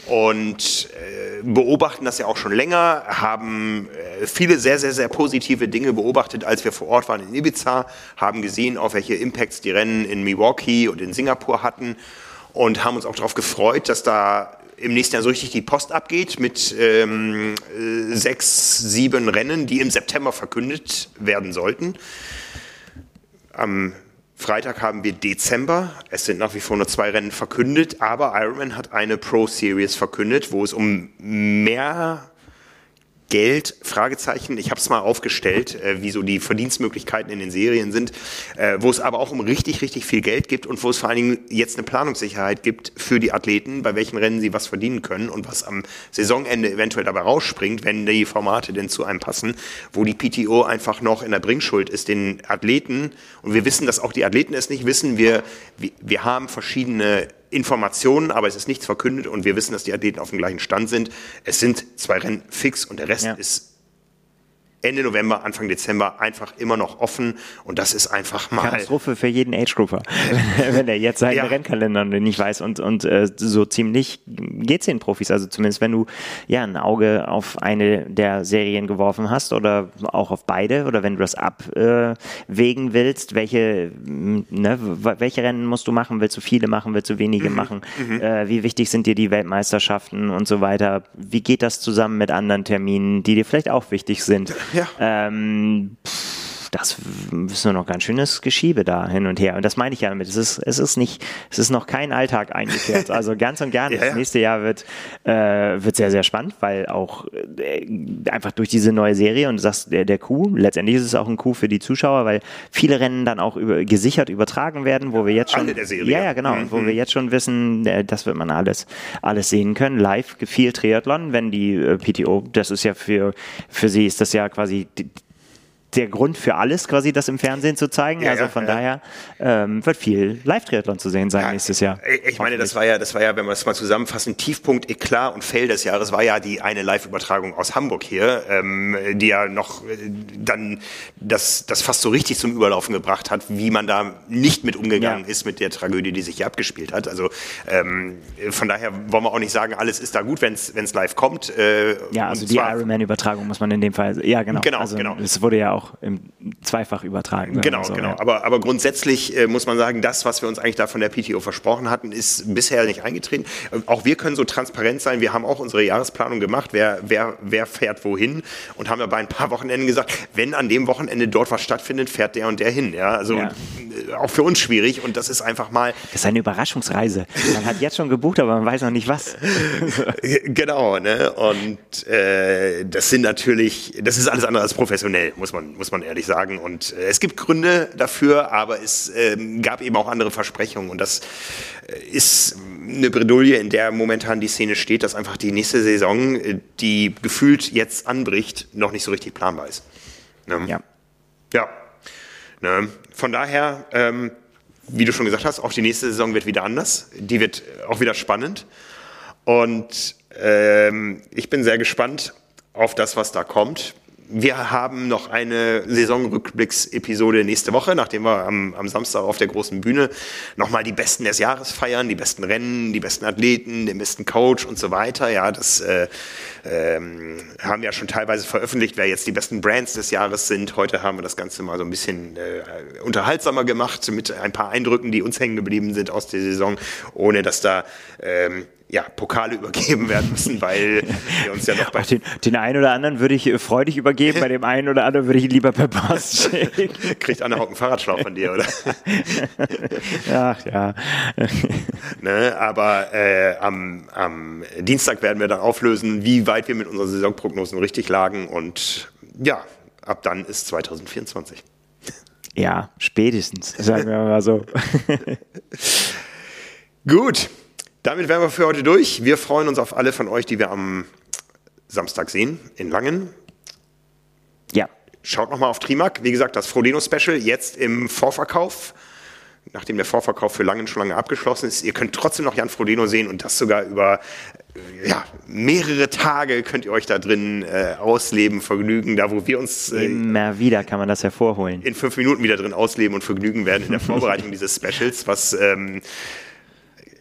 A: und äh, beobachten das ja auch schon länger, haben äh, viele sehr, sehr, sehr positive Dinge beobachtet, als wir vor Ort waren in Ibiza, haben gesehen, auf welche Impacts die Rennen in Milwaukee und in Singapur hatten und haben uns auch darauf gefreut, dass da im nächsten Jahr so richtig die Post abgeht mit ähm, sechs, sieben Rennen, die im September verkündet werden sollten. Am Freitag haben wir Dezember. Es sind nach wie vor nur zwei Rennen verkündet, aber Ironman hat eine Pro Series verkündet, wo es um mehr Geld? Fragezeichen. Ich habe es mal aufgestellt, äh, wie so die Verdienstmöglichkeiten in den Serien sind, äh, wo es aber auch um richtig, richtig viel Geld gibt und wo es vor allen Dingen jetzt eine Planungssicherheit gibt für die Athleten, bei welchen Rennen sie was verdienen können und was am Saisonende eventuell dabei rausspringt, wenn die Formate denn zu einem passen, wo die PTO einfach noch in der Bringschuld ist, den Athleten. Und wir wissen, dass auch die Athleten es nicht wissen. Wir, wir, wir haben verschiedene Informationen, aber es ist nichts verkündet und wir wissen, dass die Athleten auf dem gleichen Stand sind. Es sind zwei Rennen fix und der Rest ja. ist Ende November, Anfang Dezember einfach immer noch offen und das ist einfach mal.
B: Katastrophe für jeden Age-Grupper, <laughs> wenn er jetzt seinen ja. Rennkalender nicht weiß und, und äh, so ziemlich geht's den Profis. Also zumindest wenn du ja ein Auge auf eine der Serien geworfen hast oder auch auf beide oder wenn du das abwägen äh, willst, welche, ne, welche Rennen musst du machen, willst du viele machen, willst du wenige mhm. machen, mhm. Äh, wie wichtig sind dir die Weltmeisterschaften und so weiter, wie geht das zusammen mit anderen Terminen, die dir vielleicht auch wichtig sind. <laughs> Ja. Ähm, das ist nur noch ganz schönes Geschiebe da hin und her. Und das meine ich ja damit. Es ist, es ist nicht, es ist noch kein Alltag eingekehrt. Also ganz und gar nicht. Ja, ja. Das nächste Jahr wird, äh, wird sehr, sehr spannend, weil auch äh, einfach durch diese neue Serie und du sagst, der, der Coup, letztendlich ist es auch ein Coup für die Zuschauer, weil viele Rennen dann auch über, gesichert übertragen werden, wo wir jetzt schon. Alle
A: der Serie.
B: Ja, ja, genau. Mhm. Wo wir jetzt schon wissen, äh, das wird man alles, alles sehen können. Live viel Triathlon, wenn die äh, PTO, das ist ja für, für sie ist das ja quasi die, der Grund für alles, quasi das im Fernsehen zu zeigen. Ja, also ja, von ja. daher ähm, wird viel Live-Triathlon zu sehen sein nächstes Jahr.
A: Ich meine, das war ja, das war ja, wenn wir es mal zusammenfassen, Tiefpunkt, Eklat und Fail des Jahres war ja die eine Live-Übertragung aus Hamburg hier, ähm, die ja noch äh, dann das, das fast so richtig zum Überlaufen gebracht hat, wie man da nicht mit umgegangen ist mit der Tragödie, die sich hier abgespielt hat. Also ähm, von daher wollen wir auch nicht sagen, alles ist da gut, wenn es live kommt.
B: Äh, ja, also die Ironman-Übertragung muss man in dem Fall, ja genau.
A: Genau,
B: also,
A: genau.
B: Es wurde ja auch auch im zweifach übertragen.
A: Genau,
B: so,
A: genau.
B: Ja.
A: Aber, aber grundsätzlich äh, muss man sagen, das, was wir uns eigentlich da von der PTO versprochen hatten, ist bisher nicht eingetreten. Äh, Auch wir können so transparent sein. Wir haben auch unsere Jahresplanung gemacht, wer, wer, wer fährt wohin und haben ja bei ein paar Wochenenden gesagt, wenn an dem Wochenende dort was stattfindet, fährt der und der hin. Ja, also
B: Ja.
A: äh, auch für uns schwierig und das ist einfach mal
B: Das ist eine Überraschungsreise. Man hat jetzt schon gebucht, aber man weiß noch nicht was. <laughs>
A: Genau, ne? Und äh, das sind natürlich, das ist alles andere als professionell, muss man, muss man ehrlich sagen. Und äh, es gibt Gründe dafür, aber es ähm, gab eben auch andere Versprechungen. Und das äh, ist eine Bredouille, in der momentan die Szene steht, dass einfach die nächste Saison, äh, die gefühlt jetzt anbricht, noch nicht so richtig planbar ist. Ne?
B: Ja.
A: Ja. Ne? Von daher, ähm, wie du schon gesagt hast, auch die nächste Saison wird wieder anders. Die wird auch wieder spannend. Und ähm, ich bin sehr gespannt auf das, was da kommt. Wir haben noch eine Saisonrückblicks-Episode nächste Woche, nachdem wir am, am Samstag auf der großen Bühne nochmal die Besten des Jahres feiern, die besten Rennen, die besten Athleten, den besten Coach und so weiter. Ja, das äh, ähm, haben wir ja schon teilweise veröffentlicht, wer jetzt die besten Brands des Jahres sind. Heute haben wir das Ganze mal so ein bisschen äh, unterhaltsamer gemacht mit ein paar Eindrücken, die uns hängen geblieben sind aus der Saison, ohne dass da ähm, ja, Pokale übergeben werden müssen, weil wir uns ja noch bei
B: Auch den, den einen oder anderen würde ich äh, freudig übergeben, bei dem <laughs> einen oder anderen würde ich ihn lieber per Post schicken. <laughs>
A: kriegt Anne Hock einen Fahrradschlauch von dir, oder? <laughs>
B: Ach ja.
A: ne? Aber äh, am, am Dienstag werden wir dann auflösen, wie weit wir mit unseren Saisonprognosen richtig lagen und ja, ab dann ist 2024.
B: Ja, spätestens, sagen wir mal so.
A: Gut, damit wären wir für heute durch. Wir freuen uns auf alle von euch, die wir am Samstag sehen in Langen.
B: Ja,
A: Schaut nochmal auf Trimac. Wie gesagt, das Frodeno Special jetzt im Vorverkauf. Nachdem der Vorverkauf für Langen schon lange abgeschlossen ist. Ihr könnt trotzdem noch Jan Frodeno sehen und das sogar über äh, ja, mehrere Tage könnt ihr euch da drin äh, ausleben, vergnügen. Da, wo wir uns äh,
B: immer wieder kann man das hervorholen.
A: in fünf Minuten wieder drin ausleben und vergnügen werden in der Vorbereitung dieses Specials, was ähm,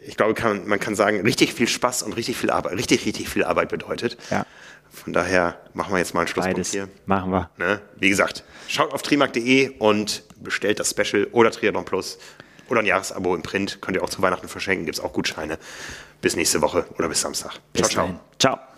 A: ich glaube, kann, man kann sagen, richtig viel Spaß und richtig viel Arbeit, richtig, richtig viel Arbeit bedeutet.
B: Ja.
A: Von daher machen wir jetzt mal einen Schlusspunkt
B: Beides
A: hier.
B: machen wir.
A: Ne? Wie gesagt, schaut auf trimark.de und bestellt das Special oder Triathlon Plus oder ein Jahresabo im Print. Könnt ihr auch zu Weihnachten verschenken, gibt es auch Gutscheine. Bis nächste Woche oder bis Samstag.
B: Bis
A: ciao, ciao.
B: dahin. Ciao.